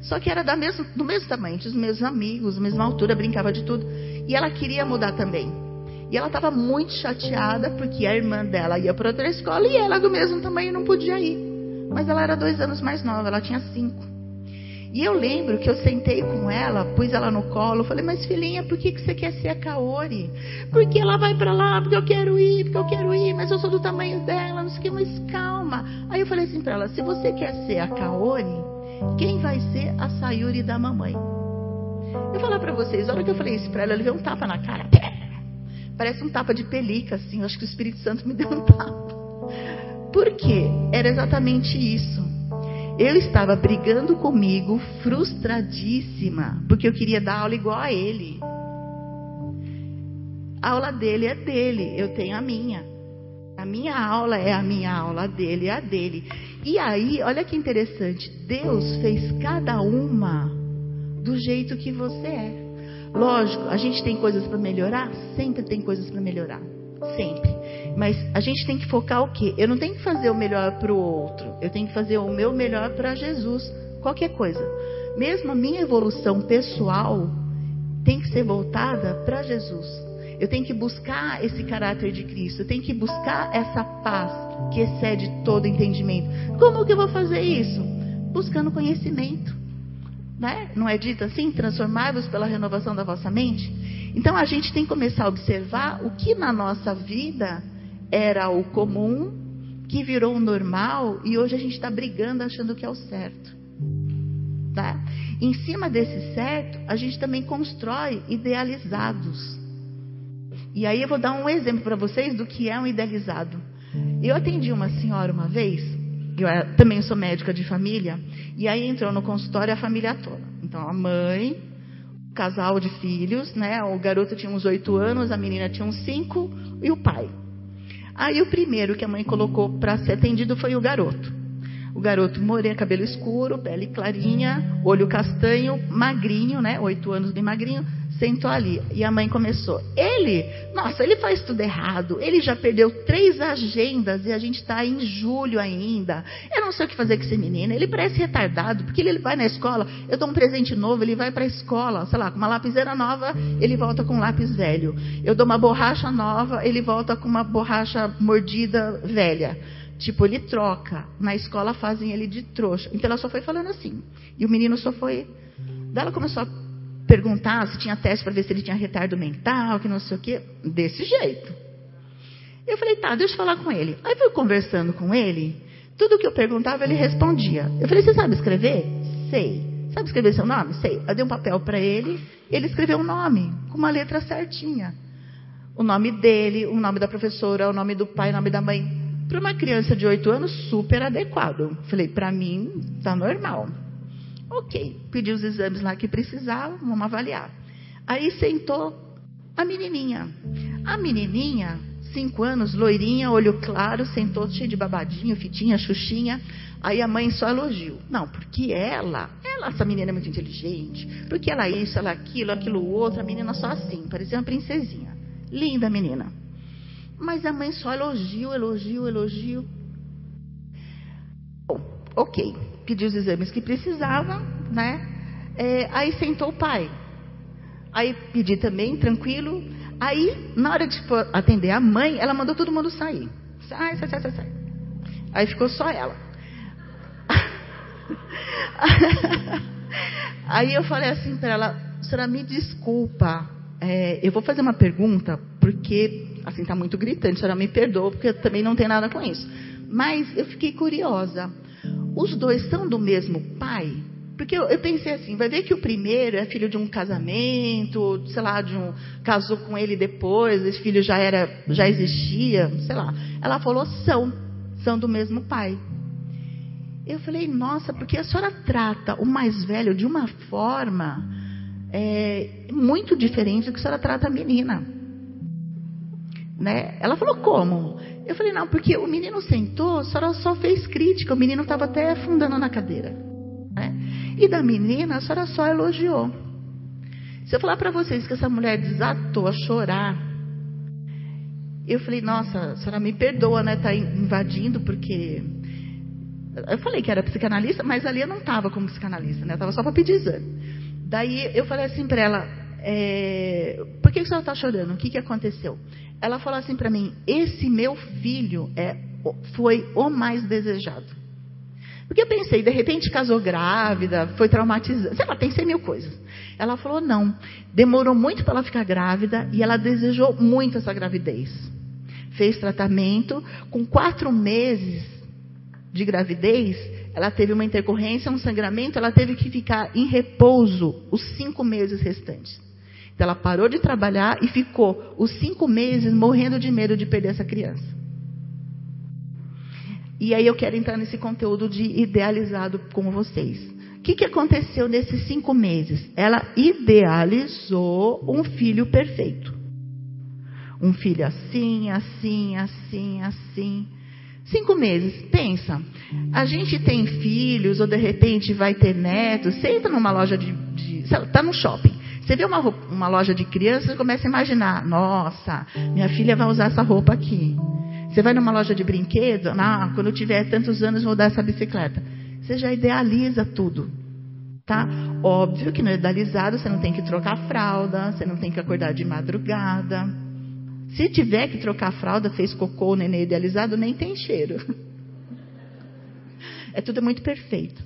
Só que era da mesmo, do mesmo tamanho, tinha os mesmos amigos, mesma altura, brincava de tudo. E ela queria mudar também. E ela estava muito chateada porque a irmã dela ia para outra escola e ela do mesmo tamanho não podia ir. Mas ela era dois anos mais nova, ela tinha cinco. E eu lembro que eu sentei com ela, pus ela no colo, falei, mas filhinha, por que, que você quer ser a Kaori? Porque ela vai para lá, porque eu quero ir, porque eu quero ir, mas eu sou do tamanho dela, não sei o que, mas calma. Aí eu falei assim para ela, se você quer ser a Kaori, quem vai ser a Sayuri da mamãe? Eu falar para vocês, a hora que eu falei isso para ela, ela deu um tapa na cara. Parece um tapa de pelica, assim. Eu acho que o Espírito Santo me deu um tapa. Por quê? Era exatamente isso. Eu estava brigando comigo, frustradíssima, porque eu queria dar aula igual a ele. A aula dele é dele, eu tenho a minha. A minha aula é a minha aula, a dele é a dele. E aí, olha que interessante, Deus fez cada uma do jeito que você é. Lógico, a gente tem coisas para melhorar? Sempre tem coisas para melhorar. Sempre. Mas a gente tem que focar o quê? Eu não tenho que fazer o melhor para o outro. Eu tenho que fazer o meu melhor para Jesus. Qualquer coisa. Mesmo a minha evolução pessoal tem que ser voltada para Jesus. Eu tenho que buscar esse caráter de Cristo. Eu tenho que buscar essa paz que excede todo entendimento. Como que eu vou fazer isso? Buscando conhecimento. Né? Não é dito assim? Transformai-vos pela renovação da vossa mente? Então a gente tem que começar a observar o que na nossa vida era o comum, que virou o normal e hoje a gente está brigando achando que é o certo. Tá? Em cima desse certo, a gente também constrói idealizados. E aí eu vou dar um exemplo para vocês do que é um idealizado. Eu atendi uma senhora uma vez, eu também sou médica de família, e aí entrou no consultório a família toda. Então a mãe, o casal de filhos, né? O garoto tinha uns oito anos, a menina tinha uns cinco e o pai. Aí o primeiro que a mãe colocou para ser atendido foi o garoto. O garoto moreno, cabelo escuro, pele clarinha, olho castanho, magrinho, né? Oito anos bem magrinho, sentou ali. E a mãe começou. Ele, nossa, ele faz tudo errado. Ele já perdeu três agendas e a gente está em julho ainda. Eu não sei o que fazer com esse menino. Ele parece retardado, porque ele vai na escola, eu dou um presente novo, ele vai para a escola, sei lá, com uma lapiseira nova, ele volta com um lápis velho. Eu dou uma borracha nova, ele volta com uma borracha mordida velha. Tipo, ele troca. Na escola fazem ele de trouxa. Então ela só foi falando assim. E o menino só foi. Daí ela começou a perguntar se tinha teste para ver se ele tinha retardo mental, que não sei o quê. Desse jeito. Eu falei, tá, deixa eu falar com ele. Aí fui conversando com ele. Tudo que eu perguntava, ele respondia. Eu falei, você sabe escrever? Sei. Sabe escrever seu nome? Sei. Eu dei um papel para ele. Ele escreveu um nome, com uma letra certinha. O nome dele, o nome da professora, o nome do pai, o nome da mãe. Para uma criança de 8 anos, super adequado. Falei, para mim, tá normal. Ok, pedi os exames lá que precisava, vamos avaliar. Aí sentou a menininha. A menininha, 5 anos, loirinha, olho claro, sentou cheio de babadinho, fitinha, xuxinha. Aí a mãe só elogiou. Não, porque ela, ela, essa menina é muito inteligente. Porque ela isso, ela aquilo, aquilo outro. A menina só assim, parecia uma princesinha. Linda menina. Mas a mãe só elogio, elogio, elogio. Bom, ok. Pediu os exames que precisava, né? É, aí sentou o pai. Aí pedi também, tranquilo. Aí, na hora de atender a mãe, ela mandou todo mundo sair. Sai, sai, sai, sai, sai. Aí ficou só ela. Aí eu falei assim para ela, senhora, me desculpa, é, eu vou fazer uma pergunta, porque assim está muito gritante, senhora me perdoa, porque eu também não tem nada com isso. Mas eu fiquei curiosa. Os dois são do mesmo pai? Porque eu, eu, pensei assim, vai ver que o primeiro é filho de um casamento, sei lá, de um casou com ele depois, esse filho já era, já existia, sei lá. Ela falou são, são do mesmo pai. Eu falei, nossa, porque a senhora trata o mais velho de uma forma é, muito diferente do que a senhora trata a menina. Né? Ela falou, como? Eu falei, não, porque o menino sentou, a senhora só fez crítica, o menino estava até afundando na cadeira. Né? E da menina, a senhora só elogiou. Se eu falar para vocês que essa mulher desatou a chorar, eu falei, nossa, a senhora me perdoa, né? Tá invadindo, porque. Eu falei que era psicanalista, mas ali eu não estava como psicanalista, né? Eu estava só para pedir exame. Daí eu falei assim para ela, é, por que, que a senhora está chorando? O que, que aconteceu? Ela falou assim para mim: esse meu filho é, foi o mais desejado. Porque eu pensei, de repente casou grávida, foi traumatizada, sei lá, pensei mil coisas. Ela falou: não, demorou muito para ela ficar grávida e ela desejou muito essa gravidez. Fez tratamento, com quatro meses de gravidez, ela teve uma intercorrência, um sangramento, ela teve que ficar em repouso os cinco meses restantes. Então ela parou de trabalhar e ficou os cinco meses morrendo de medo de perder essa criança. E aí eu quero entrar nesse conteúdo de idealizado com vocês. O que, que aconteceu nesses cinco meses? Ela idealizou um filho perfeito. Um filho assim, assim, assim, assim. Cinco meses, pensa. A gente tem filhos, ou de repente vai ter netos. Você entra numa loja de. Está no shopping. Você vê uma, uma loja de crianças e começa a imaginar: nossa, minha filha vai usar essa roupa aqui. Você vai numa loja de brinquedo, ah, quando eu tiver tantos anos vou dar essa bicicleta. Você já idealiza tudo. Tá? Óbvio que no idealizado você não tem que trocar fralda, você não tem que acordar de madrugada. Se tiver que trocar fralda, fez cocô, o nenê idealizado, nem tem cheiro. É tudo muito perfeito.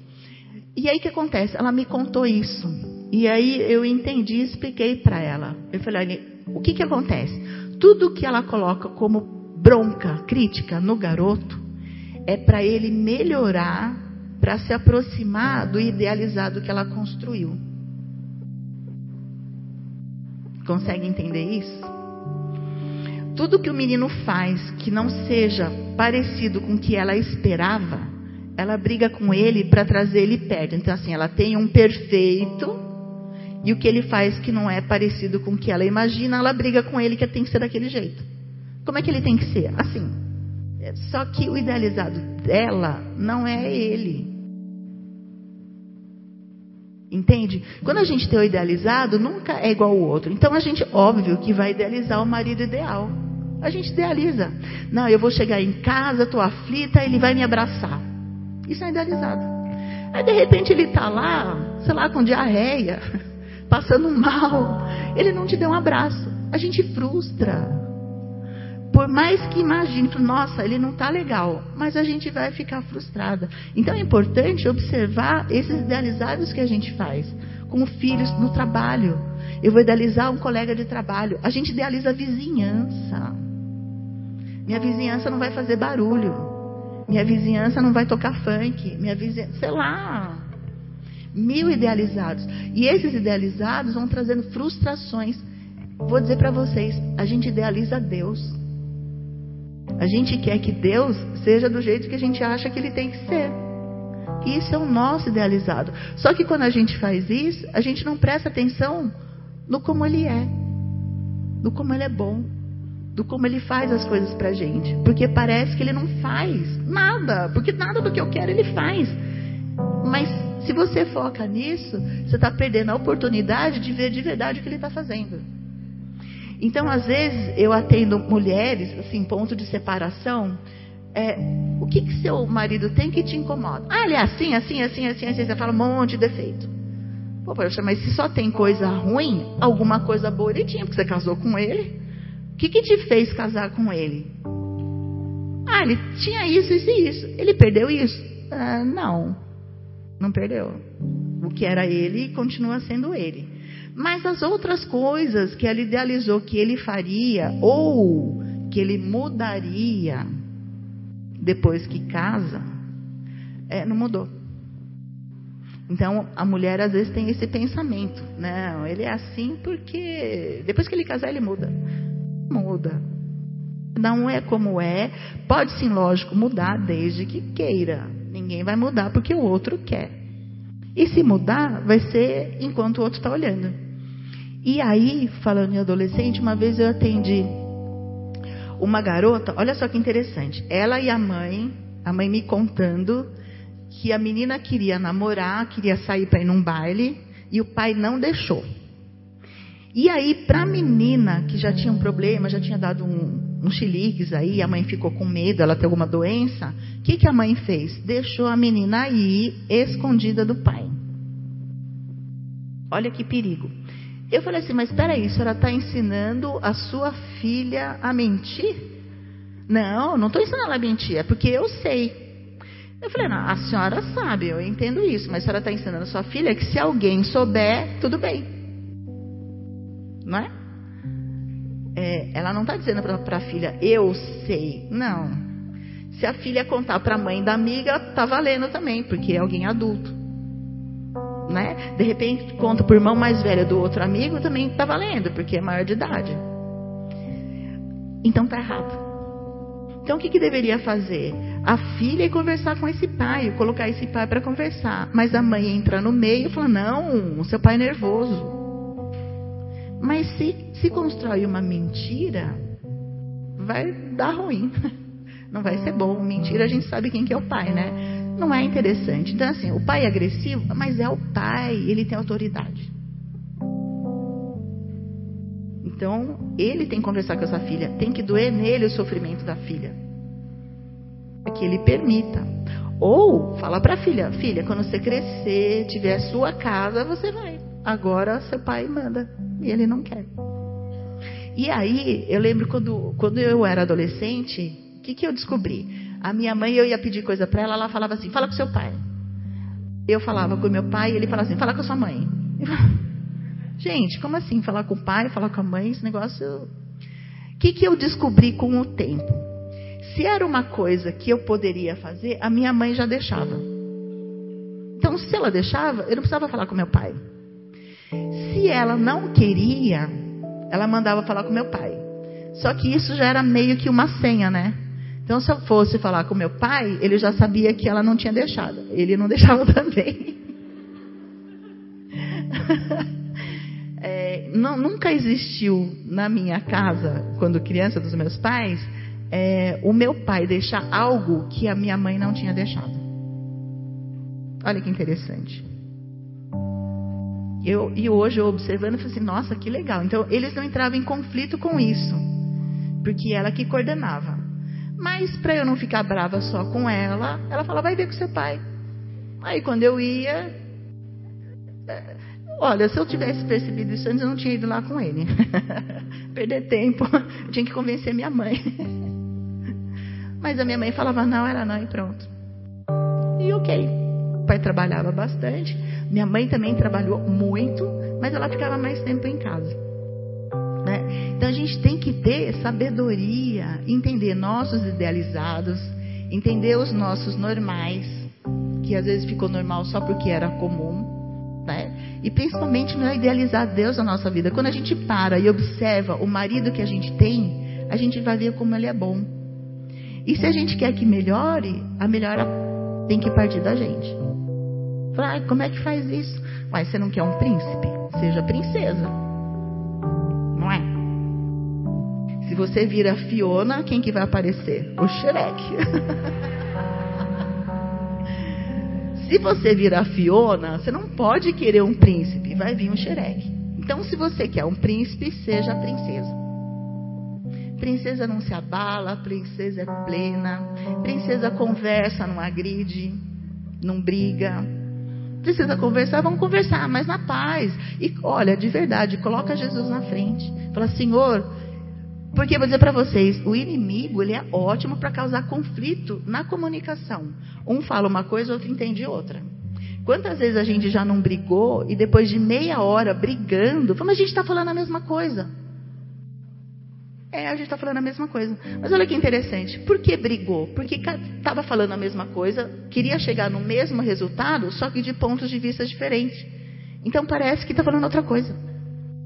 E aí o que acontece? Ela me contou isso. E aí eu entendi e expliquei para ela. Eu falei, olha, o que que acontece? Tudo que ela coloca como bronca, crítica no garoto, é para ele melhorar, para se aproximar do idealizado que ela construiu. Consegue entender isso? Tudo que o menino faz que não seja parecido com o que ela esperava, ela briga com ele para trazer ele perto. Então, assim, ela tem um perfeito e o que ele faz que não é parecido com o que ela imagina, ela briga com ele que tem que ser daquele jeito. Como é que ele tem que ser? Assim. Só que o idealizado dela não é ele. Entende? Quando a gente tem o idealizado, nunca é igual ao outro. Então a gente, óbvio, que vai idealizar o marido ideal. A gente idealiza. Não, eu vou chegar em casa, estou aflita, ele vai me abraçar. Isso é idealizado. Aí de repente ele está lá, sei lá, com diarreia, passando mal. Ele não te deu um abraço. A gente frustra. Por mais que imagine, nossa, ele não está legal, mas a gente vai ficar frustrada. Então é importante observar esses idealizados que a gente faz, com filhos no trabalho. Eu vou idealizar um colega de trabalho. A gente idealiza a vizinhança. Minha vizinhança não vai fazer barulho. Minha vizinhança não vai tocar funk. Minha vizinhança, sei lá. Mil idealizados. E esses idealizados vão trazendo frustrações. Vou dizer para vocês, a gente idealiza Deus. A gente quer que Deus seja do jeito que a gente acha que ele tem que ser. Isso é o nosso idealizado. Só que quando a gente faz isso, a gente não presta atenção no como ele é, no como ele é bom, do como ele faz as coisas pra gente. Porque parece que ele não faz nada, porque nada do que eu quero ele faz. Mas se você foca nisso, você está perdendo a oportunidade de ver de verdade o que ele está fazendo. Então, às vezes, eu atendo mulheres, assim, ponto de separação. É, o que, que seu marido tem que te incomoda? Ah, ele é assim, assim, assim, assim, assim. Você fala um monte de defeito. Pô, poxa, mas se só tem coisa ruim, alguma coisa boa ele tinha, porque você casou com ele. O que, que te fez casar com ele? Ah, ele tinha isso, isso e isso. Ele perdeu isso? Ah, não, não perdeu. O que era ele continua sendo ele. Mas as outras coisas que ela idealizou que ele faria ou que ele mudaria depois que casa, é, não mudou. Então a mulher às vezes tem esse pensamento, não, ele é assim porque depois que ele casar ele muda, muda. Não é como é, pode sim, lógico, mudar desde que queira. Ninguém vai mudar porque o outro quer. E se mudar, vai ser enquanto o outro está olhando. E aí, falando em adolescente, uma vez eu atendi uma garota, olha só que interessante. Ela e a mãe, a mãe me contando que a menina queria namorar, queria sair para ir num baile e o pai não deixou. E aí, para a menina que já tinha um problema, já tinha dado um, um aí, a mãe ficou com medo, ela tem alguma doença, o que, que a mãe fez? Deixou a menina ir escondida do pai. Olha que perigo. Eu falei assim, mas espera aí, a senhora está ensinando a sua filha a mentir? Não, não estou ensinando ela a mentir, é porque eu sei. Eu falei, não, a senhora sabe, eu entendo isso, mas a senhora está ensinando a sua filha que se alguém souber, tudo bem. Não é? é ela não está dizendo para a filha, eu sei. Não. Se a filha contar para a mãe da amiga, está valendo também, porque é alguém adulto né? De repente conta para o irmão mais velho do outro amigo, também está valendo, porque é maior de idade. Então está errado. Então o que, que deveria fazer? A filha ir conversar com esse pai, colocar esse pai para conversar. Mas a mãe entra no meio e fala: Não, seu pai é nervoso. Mas se, se constrói uma mentira, vai dar ruim. Não vai ser bom. Mentira, a gente sabe quem que é o pai, né? não é interessante. Então, assim, o pai é agressivo, mas é o pai, ele tem autoridade. Então, ele tem que conversar com essa filha, tem que doer nele o sofrimento da filha. Para que ele permita. Ou fala para a filha: Filha, quando você crescer, tiver sua casa, você vai. Agora seu pai manda. E ele não quer. E aí, eu lembro quando, quando eu era adolescente, o que, que eu descobri? A minha mãe, eu ia pedir coisa para ela, ela falava assim: fala com seu pai. Eu falava com meu pai, ele falava assim: fala com a sua mãe. Gente, como assim? Falar com o pai, falar com a mãe, esse negócio. O que, que eu descobri com o tempo? Se era uma coisa que eu poderia fazer, a minha mãe já deixava. Então, se ela deixava, eu não precisava falar com meu pai. Se ela não queria, ela mandava falar com meu pai. Só que isso já era meio que uma senha, né? Então, se eu fosse falar com meu pai, ele já sabia que ela não tinha deixado. Ele não deixava também. é, não, nunca existiu na minha casa, quando criança dos meus pais, é, o meu pai deixar algo que a minha mãe não tinha deixado. Olha que interessante. Eu, e hoje eu observando, eu falei assim, nossa, que legal. Então, eles não entravam em conflito com isso, porque ela que coordenava. Mas, para eu não ficar brava só com ela, ela falava, vai ver com seu pai. Aí, quando eu ia, Olha, se eu tivesse percebido isso antes, eu não tinha ido lá com ele. Perder tempo. Eu tinha que convencer minha mãe. Mas a minha mãe falava não, era não e pronto. E ok. Pai trabalhava bastante. Minha mãe também trabalhou muito, mas ela ficava mais tempo em casa. Né? Então a gente tem que ter sabedoria, entender nossos idealizados, entender os nossos normais, que às vezes ficou normal só porque era comum, né? E principalmente não é idealizar Deus na nossa vida. Quando a gente para e observa o marido que a gente tem, a gente vai ver como ele é bom. E se a gente quer que melhore, a melhora tem que partir da gente. Fala, como é que faz isso? Mas você não quer um príncipe? Seja princesa. Não é? Se você vira Fiona, quem que vai aparecer? O Shrek. Se você virar Fiona, você não pode querer um príncipe, vai vir um xereque. Então, se você quer um príncipe, seja princesa. Princesa não se abala, princesa é plena, princesa conversa, não agride, não briga. Precisa conversar, vamos conversar, mas na paz. E olha, de verdade, coloca Jesus na frente. Fala, Senhor, porque vou dizer para vocês, o inimigo ele é ótimo para causar conflito na comunicação. Um fala uma coisa, outro entende outra. Quantas vezes a gente já não brigou e depois de meia hora brigando, mas a gente está falando a mesma coisa. É, a gente está falando a mesma coisa. Mas olha que interessante. Por que brigou? Porque estava falando a mesma coisa, queria chegar no mesmo resultado, só que de pontos de vista diferentes. Então parece que está falando outra coisa.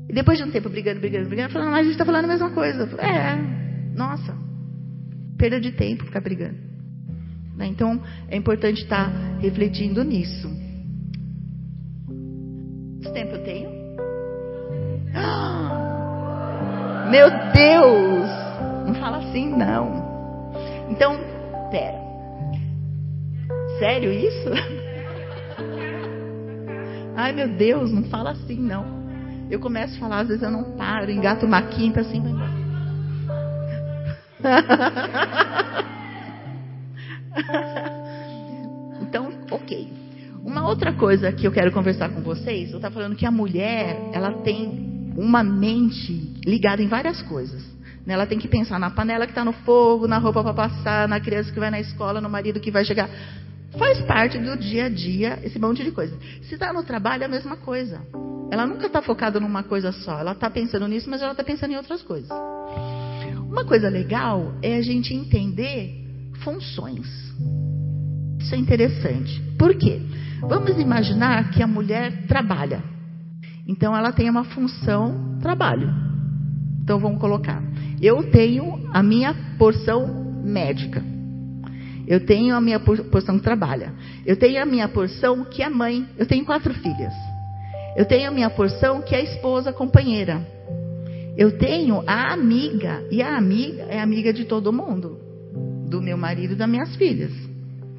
E depois de um tempo brigando, brigando, brigando, falando, mas a gente está falando a mesma coisa. Falei, é, nossa, perda de tempo ficar brigando. Né? Então, é importante estar tá refletindo nisso. Quanto tempo eu tenho? Ah, meu Deus! Não fala assim, não. Então, pera. Sério isso? Ai, meu Deus, não fala assim, não. Eu começo a falar, às vezes eu não paro, engato uma quinta assim, então, ok. Uma outra coisa que eu quero conversar com vocês, eu estava falando que a mulher, ela tem uma mente ligada em várias coisas. Ela tem que pensar na panela que está no fogo, na roupa para passar, na criança que vai na escola, no marido que vai chegar. Faz parte do dia a dia esse monte de coisa. Se está no trabalho, é a mesma coisa. Ela nunca está focada numa coisa só. Ela está pensando nisso, mas ela está pensando em outras coisas. Uma coisa legal é a gente entender funções. Isso é interessante. Por quê? Vamos imaginar que a mulher trabalha. Então ela tem uma função trabalho. Então vamos colocar. Eu tenho a minha porção médica. Eu tenho a minha porção que trabalha. Eu tenho a minha porção que é mãe. Eu tenho quatro filhas. Eu tenho a minha porção, que é esposa, companheira. Eu tenho a amiga, e a amiga é amiga de todo mundo, do meu marido e das minhas filhas.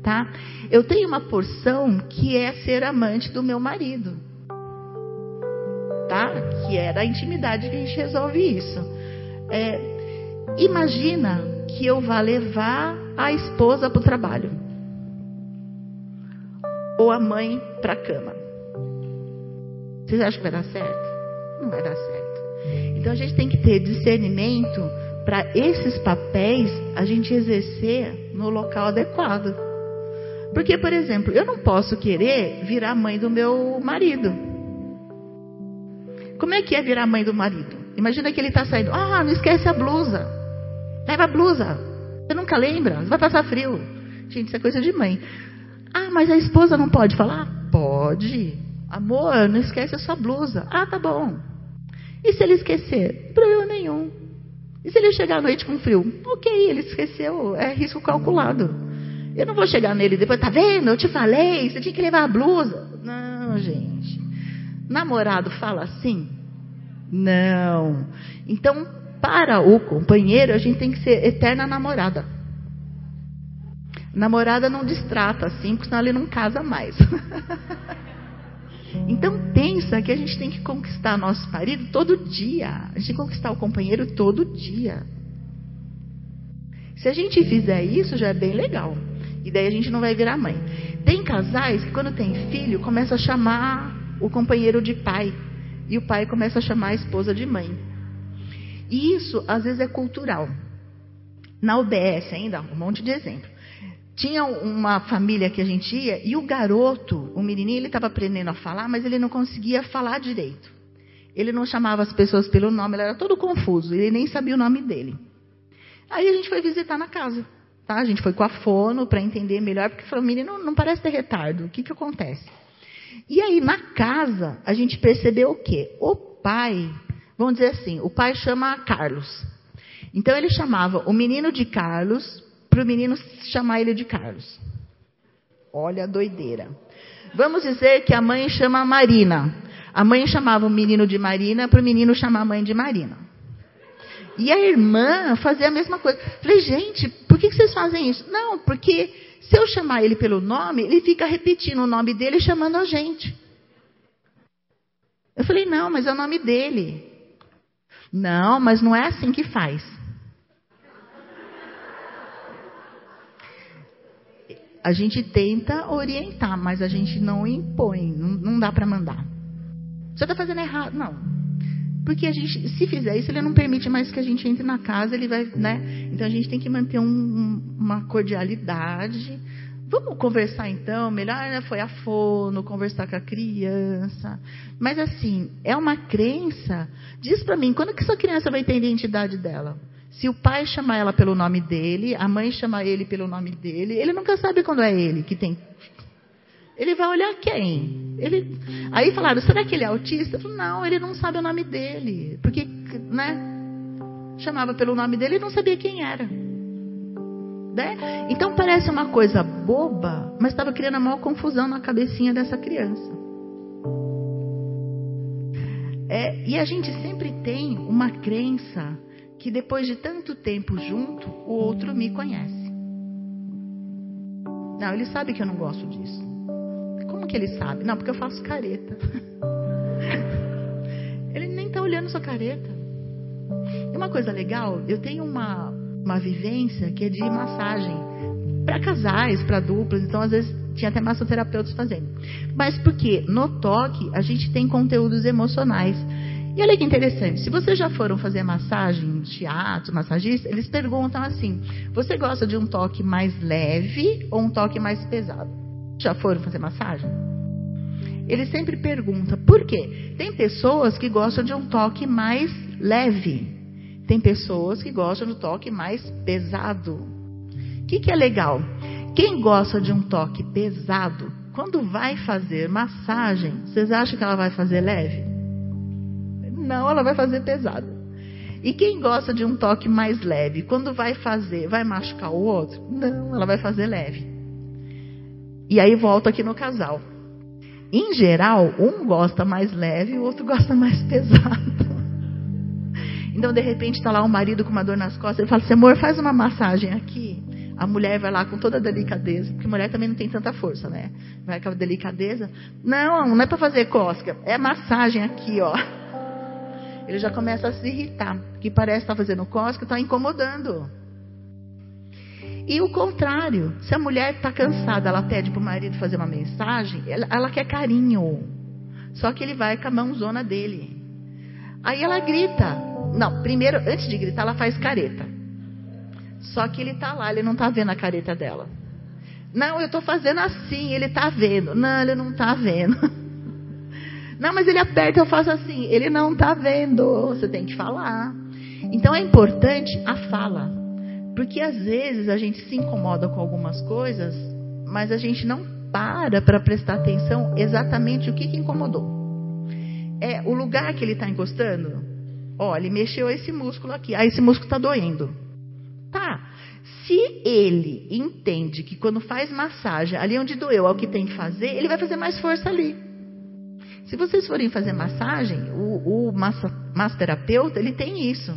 Tá? Eu tenho uma porção que é ser amante do meu marido. Tá? Que é da intimidade que a gente resolve isso. É, imagina que eu vá levar a esposa para o trabalho. Ou a mãe para a cama. Vocês acham que vai dar certo? Não vai dar certo. Então a gente tem que ter discernimento para esses papéis a gente exercer no local adequado. Porque, por exemplo, eu não posso querer virar mãe do meu marido. Como é que é virar mãe do marido? Imagina que ele está saindo. Ah, não esquece a blusa. Leva a blusa. Você nunca lembra? Você vai passar frio. Gente, isso é coisa de mãe. Ah, mas a esposa não pode falar? Pode. Amor, não esquece a sua blusa. Ah, tá bom. E se ele esquecer? Problema nenhum. E se ele chegar à noite com frio? Ok, ele esqueceu. É risco calculado. Eu não vou chegar nele depois, tá vendo? Eu te falei, você tinha que levar a blusa. Não, gente. Namorado fala assim? Não. Então, para o companheiro, a gente tem que ser eterna namorada. Namorada não distrata assim, porque senão ele não casa mais. então pensa que a gente tem que conquistar nosso marido todo dia. A gente tem que conquistar o companheiro todo dia. Se a gente fizer isso, já é bem legal. E daí a gente não vai virar mãe. Tem casais que quando tem filho, começa a chamar o companheiro de pai. E o pai começa a chamar a esposa de mãe. E isso, às vezes, é cultural. Na UBS ainda, um monte de exemplo. Tinha uma família que a gente ia e o garoto, o menininho, ele estava aprendendo a falar, mas ele não conseguia falar direito. Ele não chamava as pessoas pelo nome, ele era todo confuso, ele nem sabia o nome dele. Aí a gente foi visitar na casa. Tá? A gente foi com a fono para entender melhor, porque falou, menino, não, parece ter retardo. O que, que acontece? E aí, na casa, a gente percebeu o quê? O pai, vamos dizer assim, o pai chama Carlos. Então ele chamava o menino de Carlos para o menino chamar ele de Carlos. Olha a doideira. Vamos dizer que a mãe chama Marina. A mãe chamava o menino de Marina para o menino chamar a mãe de Marina. E a irmã fazia a mesma coisa. Falei, gente, por que vocês fazem isso? Não, porque se eu chamar ele pelo nome, ele fica repetindo o nome dele chamando a gente. Eu falei, não, mas é o nome dele. Não, mas não é assim que faz. A gente tenta orientar, mas a gente não impõe, não, não dá para mandar. Você está fazendo errado. Não, porque a gente, se fizer isso, ele não permite mais que a gente entre na casa, ele vai, né? Então a gente tem que manter um, uma cordialidade. Vamos conversar então, melhor né, foi a fono, conversar com a criança. Mas assim, é uma crença. Diz para mim, quando que essa criança vai ter a identidade dela? Se o pai chamar ela pelo nome dele, a mãe chamar ele pelo nome dele, ele nunca sabe quando é ele que tem ele vai olhar quem? Ele... Aí falaram, será que ele é autista? Eu falei, não, ele não sabe o nome dele. Porque, né? Chamava pelo nome dele e não sabia quem era. Né? Então parece uma coisa boba, mas estava criando a maior confusão na cabecinha dessa criança. É, e a gente sempre tem uma crença que depois de tanto tempo junto, o outro me conhece. Não, ele sabe que eu não gosto disso. Como que ele sabe? Não, porque eu faço careta. ele nem está olhando sua careta. E uma coisa legal, eu tenho uma, uma vivência que é de massagem para casais, para duplas, então às vezes tinha até massoterapeutas fazendo. Mas porque no toque a gente tem conteúdos emocionais. E olha que interessante, se vocês já foram fazer massagem, teatro, massagista, eles perguntam assim: você gosta de um toque mais leve ou um toque mais pesado? Já foram fazer massagem? Ele sempre pergunta por quê? Tem pessoas que gostam de um toque mais leve. Tem pessoas que gostam um toque mais pesado. O que, que é legal? Quem gosta de um toque pesado, quando vai fazer massagem, vocês acham que ela vai fazer leve? Não, ela vai fazer pesado. E quem gosta de um toque mais leve, quando vai fazer, vai machucar o outro? Não, ela vai fazer leve. E aí volta aqui no casal. Em geral, um gosta mais leve e o outro gosta mais pesado. Então, de repente, está lá o marido com uma dor nas costas. Ele fala assim: amor, faz uma massagem aqui. A mulher vai lá com toda a delicadeza, porque mulher também não tem tanta força, né? Vai com a delicadeza. Não, não é para fazer cosca, é massagem aqui, ó. Ele já começa a se irritar, que parece estar tá fazendo cosca, está incomodando. E o contrário, se a mulher está cansada, ela pede para o marido fazer uma mensagem, ela, ela, quer carinho. Só que ele vai com a mãozona dele. Aí ela grita. Não, primeiro, antes de gritar, ela faz careta. Só que ele tá lá, ele não tá vendo a careta dela. Não, eu tô fazendo assim, ele tá vendo. Não, ele não tá vendo. Não, mas ele aperta, eu faço assim. Ele não tá vendo. Você tem que falar. Então é importante a fala. Porque às vezes a gente se incomoda com algumas coisas, mas a gente não para para prestar atenção exatamente o que, que incomodou. É o lugar que ele está encostando. Ó, ele mexeu esse músculo aqui. Ah, esse músculo está doendo. Tá. Se ele entende que quando faz massagem, ali onde doeu é o que tem que fazer, ele vai fazer mais força ali. Se vocês forem fazer massagem, o, o massa, massoterapeuta, ele tem isso.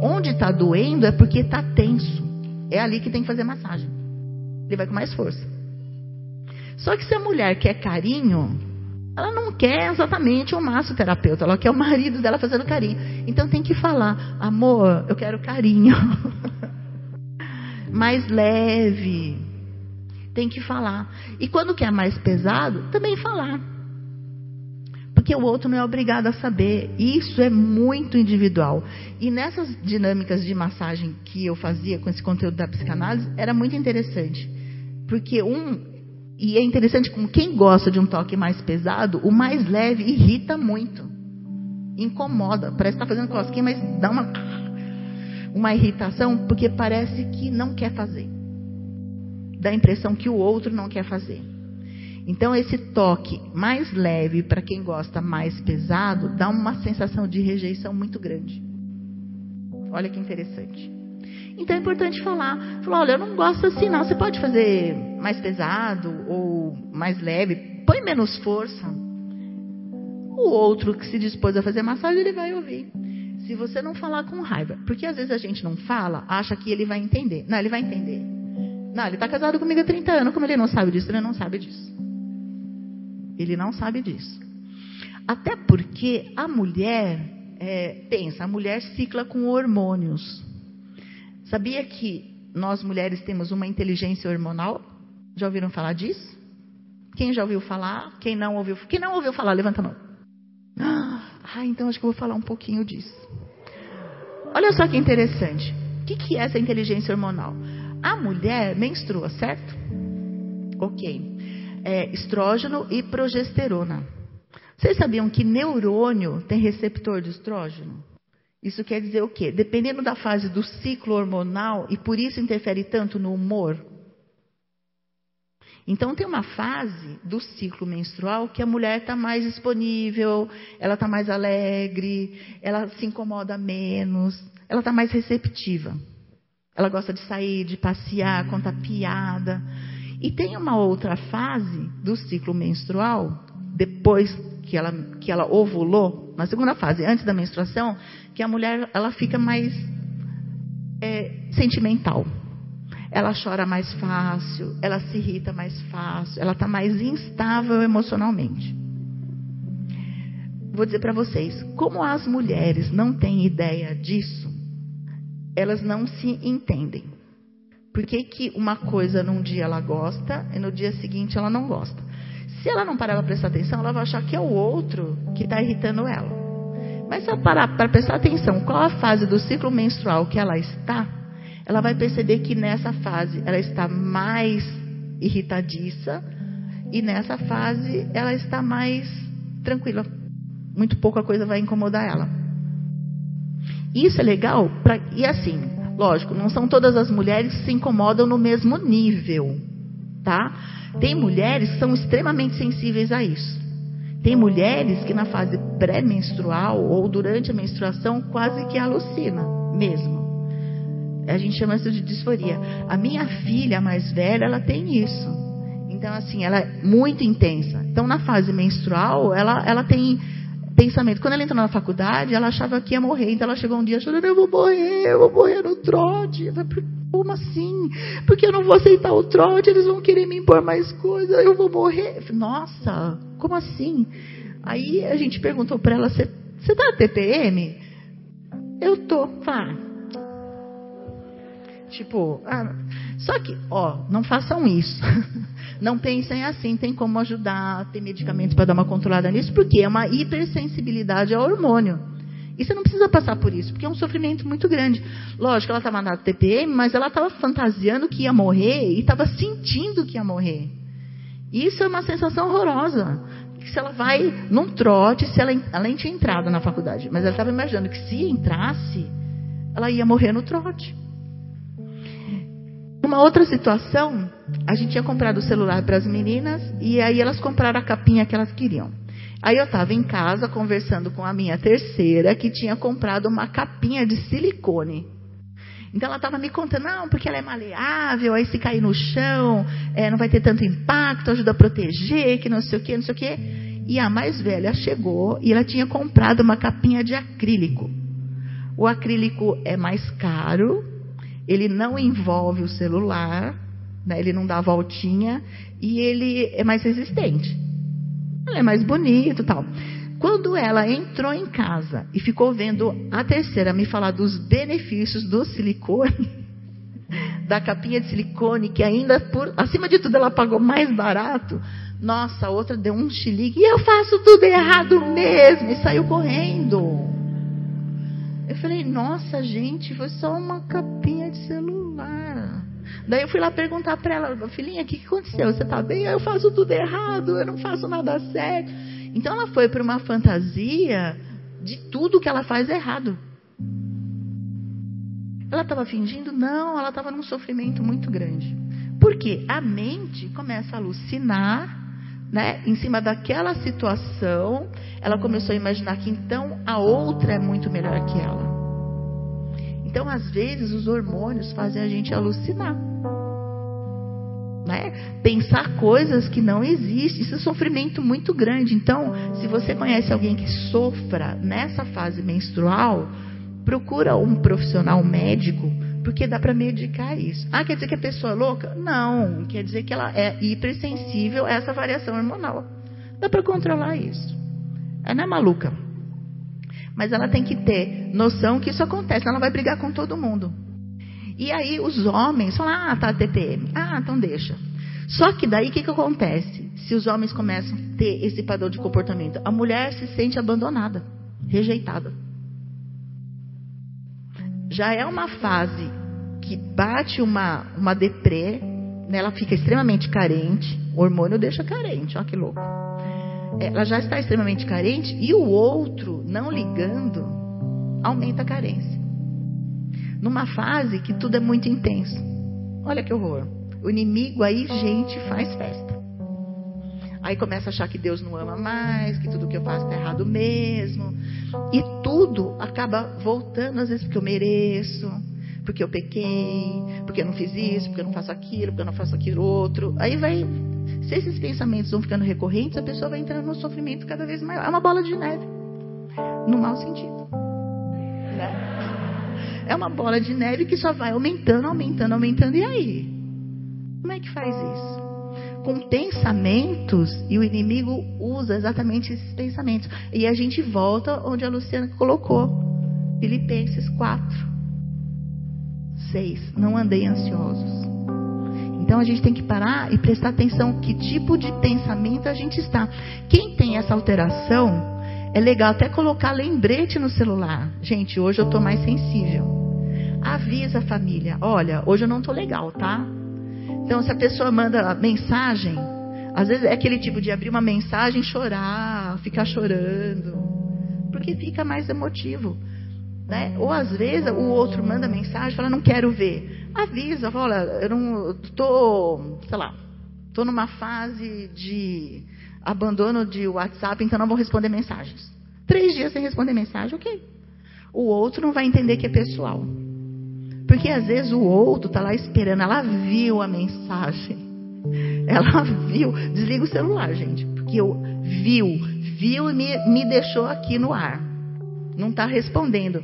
Onde está doendo é porque está tenso. É ali que tem que fazer massagem. Ele vai com mais força. Só que se a mulher quer carinho, ela não quer exatamente um massoterapeuta, ela quer o marido dela fazendo carinho. Então tem que falar, amor, eu quero carinho. mais leve. Tem que falar. E quando quer mais pesado, também falar porque o outro não é obrigado a saber. Isso é muito individual. E nessas dinâmicas de massagem que eu fazia com esse conteúdo da psicanálise, era muito interessante. Porque um. E é interessante como quem gosta de um toque mais pesado, o mais leve irrita muito. Incomoda. Parece que está fazendo cosquinha, mas dá uma, uma irritação, porque parece que não quer fazer. Dá a impressão que o outro não quer fazer. Então, esse toque mais leve para quem gosta mais pesado dá uma sensação de rejeição muito grande. Olha que interessante. Então é importante falar, falar, olha, eu não gosto assim não. Você pode fazer mais pesado ou mais leve, põe menos força. O outro que se dispôs a fazer massagem, ele vai ouvir. Se você não falar com raiva, porque às vezes a gente não fala, acha que ele vai entender. Não, ele vai entender. Não, ele está casado comigo há 30 anos, como ele não sabe disso, ele não sabe disso. Ele não sabe disso. Até porque a mulher, é, pensa, a mulher cicla com hormônios. Sabia que nós mulheres temos uma inteligência hormonal? Já ouviram falar disso? Quem já ouviu falar? Quem não ouviu? Quem não ouviu falar, levanta a mão. Ah, então acho que eu vou falar um pouquinho disso. Olha só que interessante. O que, que é essa inteligência hormonal? A mulher menstrua, certo? Ok é, estrógeno e progesterona. Vocês sabiam que neurônio tem receptor de estrógeno? Isso quer dizer o quê? Dependendo da fase do ciclo hormonal, e por isso interfere tanto no humor. Então, tem uma fase do ciclo menstrual que a mulher está mais disponível, ela está mais alegre, ela se incomoda menos, ela está mais receptiva. Ela gosta de sair, de passear, contar piada. E tem uma outra fase do ciclo menstrual, depois que ela, que ela ovulou, na segunda fase, antes da menstruação, que a mulher ela fica mais é, sentimental. Ela chora mais fácil, ela se irrita mais fácil, ela está mais instável emocionalmente. Vou dizer para vocês, como as mulheres não têm ideia disso, elas não se entendem. Por que, que uma coisa num dia ela gosta e no dia seguinte ela não gosta? Se ela não parar para prestar atenção, ela vai achar que é o outro que está irritando ela. Mas se ela parar para prestar atenção qual a fase do ciclo menstrual que ela está, ela vai perceber que nessa fase ela está mais irritadiça e nessa fase ela está mais tranquila. Muito pouca coisa vai incomodar ela. Isso é legal pra, e assim, Lógico, não são todas as mulheres que se incomodam no mesmo nível, tá? Tem mulheres que são extremamente sensíveis a isso. Tem mulheres que na fase pré-menstrual ou durante a menstruação quase que alucina mesmo. A gente chama isso de disforia. A minha filha mais velha, ela tem isso. Então, assim, ela é muito intensa. Então, na fase menstrual, ela, ela tem pensamento. Quando ela entrou na faculdade, ela achava que ia morrer. Então ela chegou um dia chorando: Eu vou morrer, eu vou morrer no trote. Como assim? Porque eu não vou aceitar o trote, eles vão querer me impor mais coisa, eu vou morrer. Nossa, como assim? Aí a gente perguntou para ela: Você tá TPM? Eu tô. Fala. Tipo, ah, só que, ó, não façam isso. Não pensem assim, tem como ajudar, tem medicamentos para dar uma controlada nisso, porque é uma hipersensibilidade ao hormônio. E você não precisa passar por isso, porque é um sofrimento muito grande. Lógico, ela estava na TPM, mas ela estava fantasiando que ia morrer e estava sentindo que ia morrer. Isso é uma sensação horrorosa. Se ela vai num trote, se ela, ela nem tinha entrado na faculdade, mas ela estava imaginando que se entrasse, ela ia morrer no trote. Uma outra situação, a gente tinha comprado o celular para as meninas e aí elas compraram a capinha que elas queriam. Aí eu estava em casa conversando com a minha terceira que tinha comprado uma capinha de silicone. Então ela estava me contando, não, porque ela é maleável, aí se cair no chão, é, não vai ter tanto impacto, ajuda a proteger, que não sei o que, não sei o que. E a mais velha chegou e ela tinha comprado uma capinha de acrílico. O acrílico é mais caro, ele não envolve o celular, né, ele não dá voltinha e ele é mais resistente. Ele é mais bonito tal. Quando ela entrou em casa e ficou vendo a terceira me falar dos benefícios do silicone, da capinha de silicone, que ainda, por, acima de tudo, ela pagou mais barato, nossa, a outra deu um chilique, e eu faço tudo errado mesmo, e saiu correndo. Eu falei, nossa, gente, foi só uma capinha de celular. Daí eu fui lá perguntar para ela, filhinha, o que, que aconteceu? Você tá bem? Eu faço tudo errado, eu não faço nada certo. Então ela foi para uma fantasia de tudo que ela faz errado. Ela estava fingindo? Não, ela estava num sofrimento muito grande. Porque a mente começa a alucinar, né? Em cima daquela situação, ela começou a imaginar que então a outra é muito melhor que ela. Então, às vezes, os hormônios fazem a gente alucinar né? Pensar coisas que não existem. Isso é sofrimento muito grande. Então, se você conhece alguém que sofra nessa fase menstrual, procura um profissional médico, porque dá para medicar isso. Ah, quer dizer que a pessoa é louca? Não, quer dizer que ela é hipersensível a essa variação hormonal. Dá para controlar isso. Ela não é maluca. Mas ela tem que ter noção que isso acontece, ela vai brigar com todo mundo. E aí os homens falam, ah, tá TPM. Ah, então deixa. Só que daí o que, que acontece? Se os homens começam a ter esse padrão de comportamento, a mulher se sente abandonada, rejeitada. Já é uma fase que bate uma, uma deprê, né? ela fica extremamente carente, o hormônio deixa carente, olha que louco. Ela já está extremamente carente e o outro, não ligando, aumenta a carência numa fase que tudo é muito intenso. Olha que horror. O inimigo aí, gente, faz festa. Aí começa a achar que Deus não ama mais, que tudo que eu faço está errado mesmo. E tudo acaba voltando, às vezes, porque eu mereço, porque eu pequei, porque eu não fiz isso, porque eu não faço aquilo, porque eu não faço aquilo outro. Aí vai. Se esses pensamentos vão ficando recorrentes, a pessoa vai entrando no sofrimento cada vez maior. É uma bola de neve. No mau sentido. Né? É uma bola de neve que só vai aumentando, aumentando, aumentando. E aí? Como é que faz isso? Com pensamentos, e o inimigo usa exatamente esses pensamentos. E a gente volta onde a Luciana colocou. Filipenses 4, 6. Não andei ansiosos. Então a gente tem que parar e prestar atenção que tipo de pensamento a gente está. Quem tem essa alteração, é legal até colocar lembrete no celular. Gente, hoje eu estou mais sensível. Avisa a família: olha, hoje eu não estou legal, tá? Então, se a pessoa manda mensagem, às vezes é aquele tipo de abrir uma mensagem, chorar, ficar chorando, porque fica mais emotivo. Né? Ou às vezes o outro manda mensagem, fala: não quero ver. Avisa, olha, eu não estou, sei lá, estou numa fase de abandono de WhatsApp, então não vou responder mensagens. Três dias sem responder mensagem, ok. O outro não vai entender que é pessoal. Porque às vezes o outro está lá esperando, ela viu a mensagem. Ela viu. Desliga o celular, gente. Porque eu viu, viu e me, me deixou aqui no ar. Não está respondendo.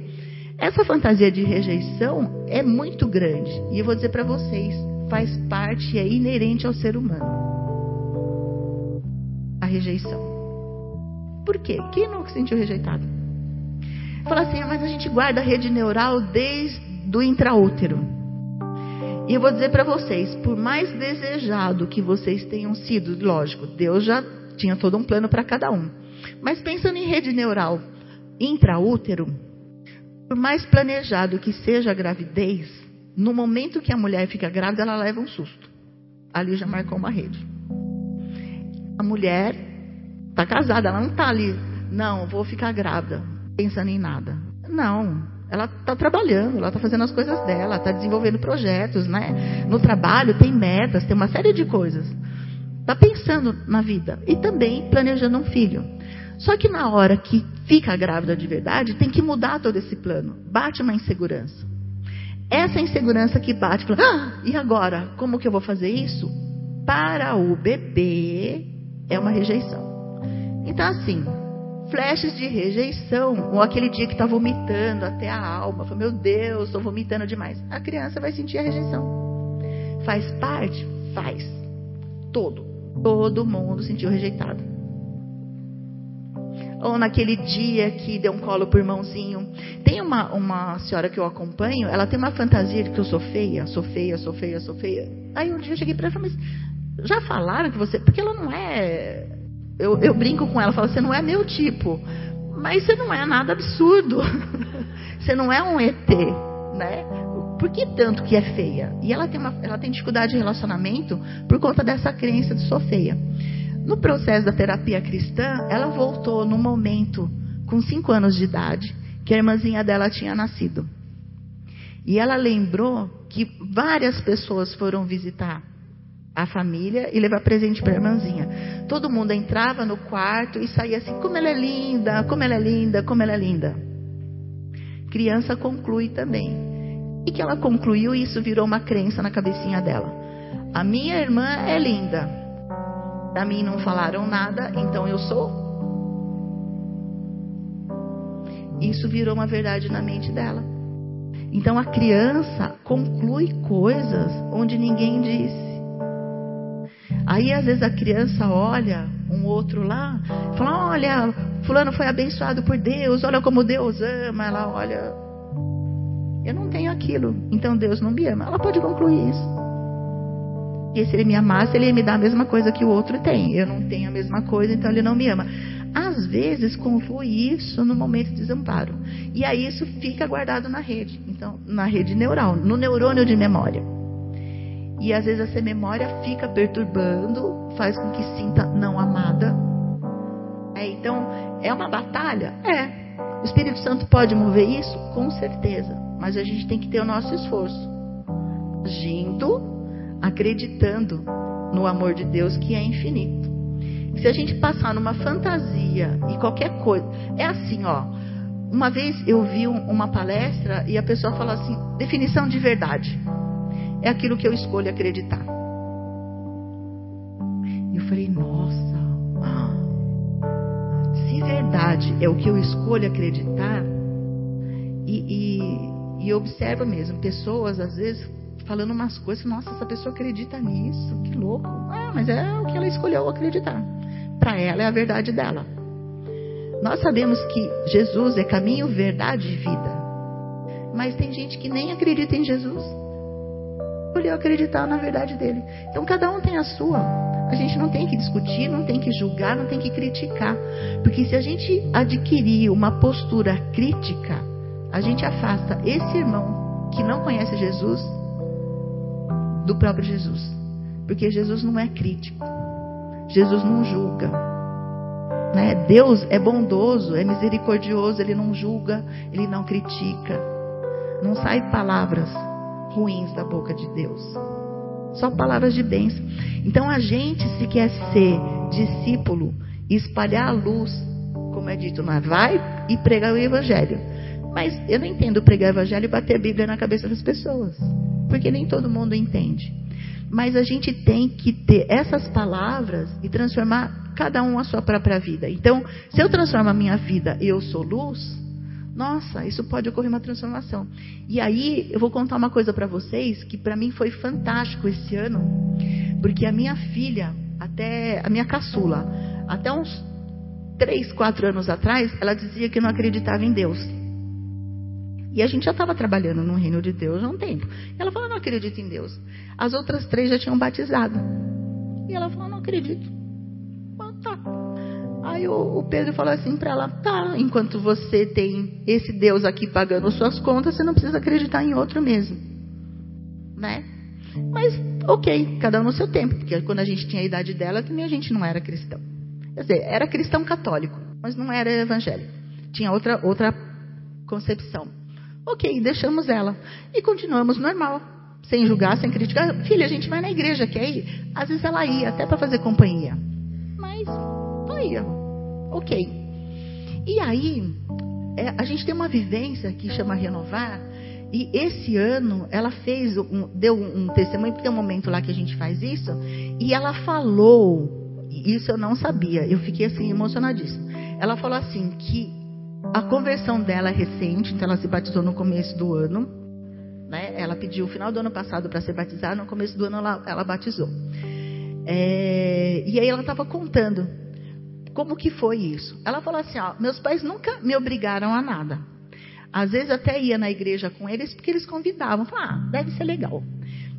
Essa fantasia de rejeição é muito grande. E eu vou dizer para vocês, faz parte, é inerente ao ser humano. A rejeição. Por quê? Quem nunca se sentiu rejeitado? Fala assim, ah, mas a gente guarda a rede neural desde do intraútero. E eu vou dizer para vocês, por mais desejado que vocês tenham sido, lógico, Deus já tinha todo um plano para cada um. Mas pensando em rede neural, intraútero, por mais planejado que seja a gravidez, no momento que a mulher fica grávida, ela leva um susto. Ali já marcou uma rede. A mulher está casada, ela não está ali, não, vou ficar grávida, pensando em nada. Não, ela está trabalhando, ela está fazendo as coisas dela, está desenvolvendo projetos, né? No trabalho tem metas, tem uma série de coisas. Está pensando na vida e também planejando um filho. Só que na hora que fica grávida de verdade, tem que mudar todo esse plano. Bate uma insegurança. Essa insegurança que bate, fala, ah, e agora? Como que eu vou fazer isso? Para o bebê é uma rejeição. Então, assim, flashes de rejeição, ou aquele dia que está vomitando até a alma, fala, meu Deus, estou vomitando demais. A criança vai sentir a rejeição. Faz parte? Faz. Todo. Todo mundo sentiu rejeitado ou naquele dia que deu um colo pro irmãozinho. Tem uma, uma senhora que eu acompanho, ela tem uma fantasia de que eu sou feia, sou feia, sou feia, sou feia. Aí um dia eu cheguei para ela e falei, mas já falaram que você. Porque ela não é. Eu, eu brinco com ela, falo, você não é meu tipo. Mas você não é nada absurdo. você não é um ET, né? Por que tanto que é feia? E ela tem, uma, ela tem dificuldade de relacionamento por conta dessa crença de sou feia. No processo da terapia cristã, ela voltou no momento, com cinco anos de idade, que a irmãzinha dela tinha nascido. E ela lembrou que várias pessoas foram visitar a família e levar presente para a irmãzinha. Todo mundo entrava no quarto e saía assim: como ela é linda, como ela é linda, como ela é linda. Criança conclui também. E que ela concluiu isso virou uma crença na cabecinha dela. A minha irmã é linda. Para mim não falaram nada, então eu sou. Isso virou uma verdade na mente dela. Então a criança conclui coisas onde ninguém disse. Aí às vezes a criança olha um outro lá, fala: Olha, Fulano foi abençoado por Deus, olha como Deus ama. Ela olha, eu não tenho aquilo, então Deus não me ama. Ela pode concluir isso. Porque se ele me amasse, ele ia me dar a mesma coisa que o outro tem. Eu não tenho a mesma coisa, então ele não me ama. Às vezes conflui isso no momento de desamparo. E aí isso fica guardado na rede. Então, na rede neural, no neurônio de memória. E às vezes essa memória fica perturbando, faz com que sinta não amada. É, então, é uma batalha? É. O Espírito Santo pode mover isso? Com certeza. Mas a gente tem que ter o nosso esforço. Agindo acreditando no amor de Deus que é infinito. Se a gente passar numa fantasia e qualquer coisa, é assim, ó. Uma vez eu vi uma palestra e a pessoa falou assim: definição de verdade é aquilo que eu escolho acreditar. E eu falei: nossa, se verdade é o que eu escolho acreditar, e, e, e observa mesmo, pessoas às vezes falando umas coisas, nossa, essa pessoa acredita nisso, que louco. Ah, mas é o que ela escolheu acreditar. Para ela é a verdade dela. Nós sabemos que Jesus é caminho, verdade e vida. Mas tem gente que nem acredita em Jesus. Escolheu acreditar na verdade dele. Então cada um tem a sua. A gente não tem que discutir, não tem que julgar, não tem que criticar. Porque se a gente adquirir uma postura crítica, a gente afasta esse irmão que não conhece Jesus do próprio Jesus. Porque Jesus não é crítico. Jesus não julga. Né? Deus é bondoso, é misericordioso, ele não julga, ele não critica. Não sai palavras ruins da boca de Deus. Só palavras de bênção. Então a gente, se quer ser discípulo espalhar a luz, como é dito, vai e pregar o evangelho. Mas eu não entendo pregar o evangelho e bater a Bíblia na cabeça das pessoas porque nem todo mundo entende. Mas a gente tem que ter essas palavras e transformar cada um a sua própria vida. Então, se eu transformo a minha vida, eu sou luz, nossa, isso pode ocorrer uma transformação. E aí, eu vou contar uma coisa para vocês que para mim foi fantástico esse ano, porque a minha filha, até a minha caçula, até uns 3, 4 anos atrás, ela dizia que não acreditava em Deus. E a gente já estava trabalhando no reino de Deus há um tempo. E ela falou: não acredito em Deus. As outras três já tinham batizado. E ela falou: não acredito. Ah, tá. Aí o, o Pedro falou assim para ela: tá, enquanto você tem esse Deus aqui pagando suas contas, você não precisa acreditar em outro mesmo. Né? Mas, ok, cada um no seu tempo, porque quando a gente tinha a idade dela, também a gente não era cristão. Quer dizer, era cristão católico, mas não era evangélico. Tinha outra, outra concepção. Ok, deixamos ela. E continuamos normal, sem julgar, sem criticar. Filha, a gente vai na igreja, quer ir? Às vezes ela ia, até para fazer companhia. Mas não ia. Ok. E aí, é, a gente tem uma vivência que chama Renovar. E esse ano ela fez, um, deu um testemunho, porque tem um momento lá que a gente faz isso, e ela falou, isso eu não sabia, eu fiquei assim emocionadíssima. Ela falou assim que a conversão dela é recente, então ela se batizou no começo do ano. Né? Ela pediu o final do ano passado para ser batizada, no começo do ano ela, ela batizou. É, e aí ela estava contando como que foi isso. Ela falou assim: ó, meus pais nunca me obrigaram a nada. Às vezes até ia na igreja com eles porque eles convidavam. Falava, ah, deve ser legal.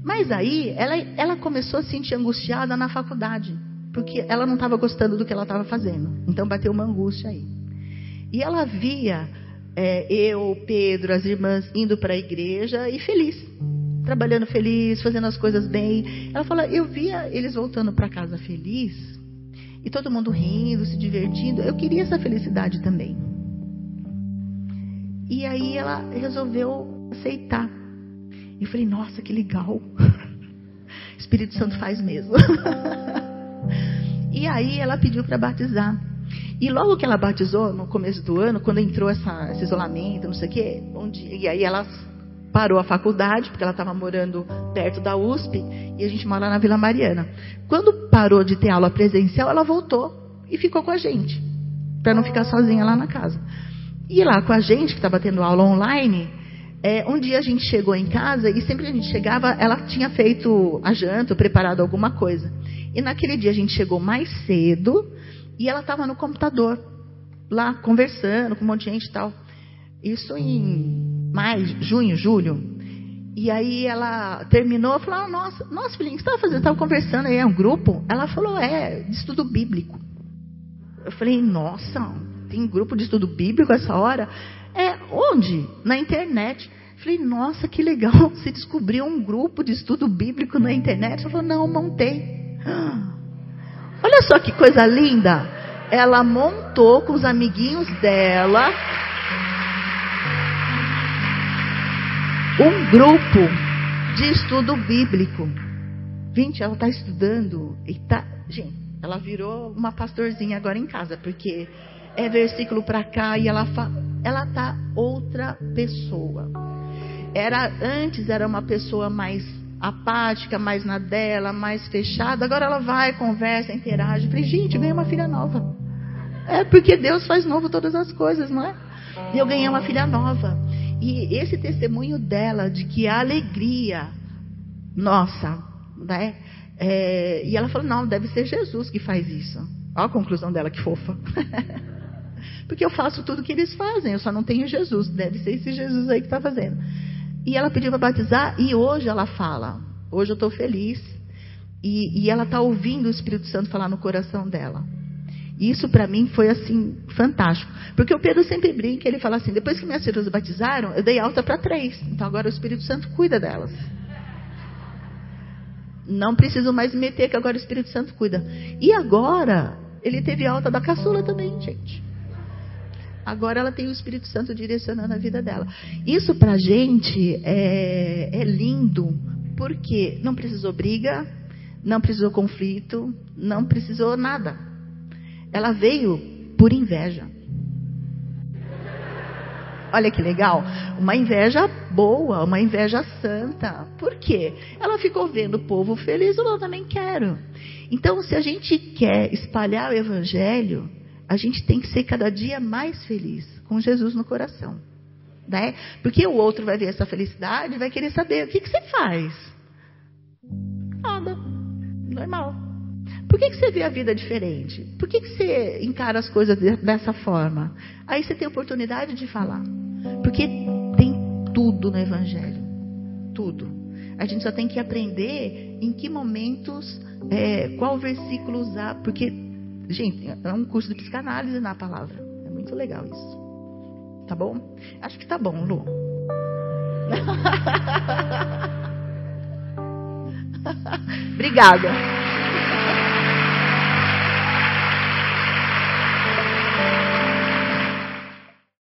Mas aí ela, ela começou a se sentir angustiada na faculdade, porque ela não estava gostando do que ela estava fazendo. Então bateu uma angústia aí. E ela via é, eu, Pedro, as irmãs indo para a igreja e feliz, trabalhando feliz, fazendo as coisas bem. Ela fala, eu via eles voltando para casa feliz e todo mundo rindo, se divertindo. Eu queria essa felicidade também. E aí ela resolveu aceitar. Eu falei, nossa, que legal. Espírito Santo faz mesmo. e aí ela pediu para batizar. E logo que ela batizou, no começo do ano, quando entrou essa, esse isolamento, não sei o quê, onde, e aí ela parou a faculdade, porque ela estava morando perto da USP, e a gente mora na Vila Mariana. Quando parou de ter aula presencial, ela voltou e ficou com a gente, para não ficar sozinha lá na casa. E lá com a gente, que estava tendo aula online, é, um dia a gente chegou em casa e sempre que a gente chegava, ela tinha feito a janta, preparado alguma coisa. E naquele dia a gente chegou mais cedo e ela estava no computador, lá conversando com um monte de gente e tal. Isso em maio, junho, julho. E aí ela terminou, falou: ah, Nossa, nossa filhinha, o que você estava fazendo? Estava conversando aí, é um grupo? Ela falou: É, de estudo bíblico. Eu falei: Nossa, tem grupo de estudo bíblico essa hora? É, onde? Na internet. Falei: Nossa, que legal, você descobriu um grupo de estudo bíblico na internet? Ela falou: Não, montei. Olha só que coisa linda. Ela montou com os amiguinhos dela um grupo de estudo bíblico. Gente, ela está estudando e tá, gente, ela virou uma pastorzinha agora em casa, porque é versículo para cá e ela fa... ela tá outra pessoa. Era antes era uma pessoa mais apática, mais na dela, mais fechada. Agora ela vai, conversa, interage. falei, gente, ganhei uma filha nova. É porque Deus faz novo todas as coisas, não é? E eu ganhei uma filha nova. E esse testemunho dela, de que a alegria, nossa, né? É, e ela falou, não, deve ser Jesus que faz isso. Olha a conclusão dela, que fofa. porque eu faço tudo que eles fazem, eu só não tenho Jesus. Deve ser esse Jesus aí que está fazendo. E ela pediu para batizar e hoje ela fala. Hoje eu estou feliz. E, e ela está ouvindo o Espírito Santo falar no coração dela. Isso para mim foi assim fantástico, porque o Pedro sempre brinca, ele fala assim: depois que minhas filhas batizaram, eu dei alta para três, então agora o Espírito Santo cuida delas. Não preciso mais me meter, que agora o Espírito Santo cuida. E agora ele teve alta da caçula também, gente. Agora ela tem o Espírito Santo direcionando a vida dela. Isso para a gente é, é lindo, porque não precisou briga, não precisou conflito, não precisou nada. Ela veio por inveja. Olha que legal. Uma inveja boa, uma inveja santa. Por quê? Ela ficou vendo o povo feliz, eu também quero. Então, se a gente quer espalhar o evangelho, a gente tem que ser cada dia mais feliz, com Jesus no coração. Né? Porque o outro vai ver essa felicidade e vai querer saber o que, que você faz. Nada. Normal. Por que, que você vê a vida diferente? Por que, que você encara as coisas dessa forma? Aí você tem oportunidade de falar. Porque tem tudo no Evangelho. Tudo. A gente só tem que aprender em que momentos, é, qual versículo usar. Porque Gente, é um curso de psicanálise na palavra. É muito legal isso. Tá bom? Acho que tá bom, Lu. Obrigada.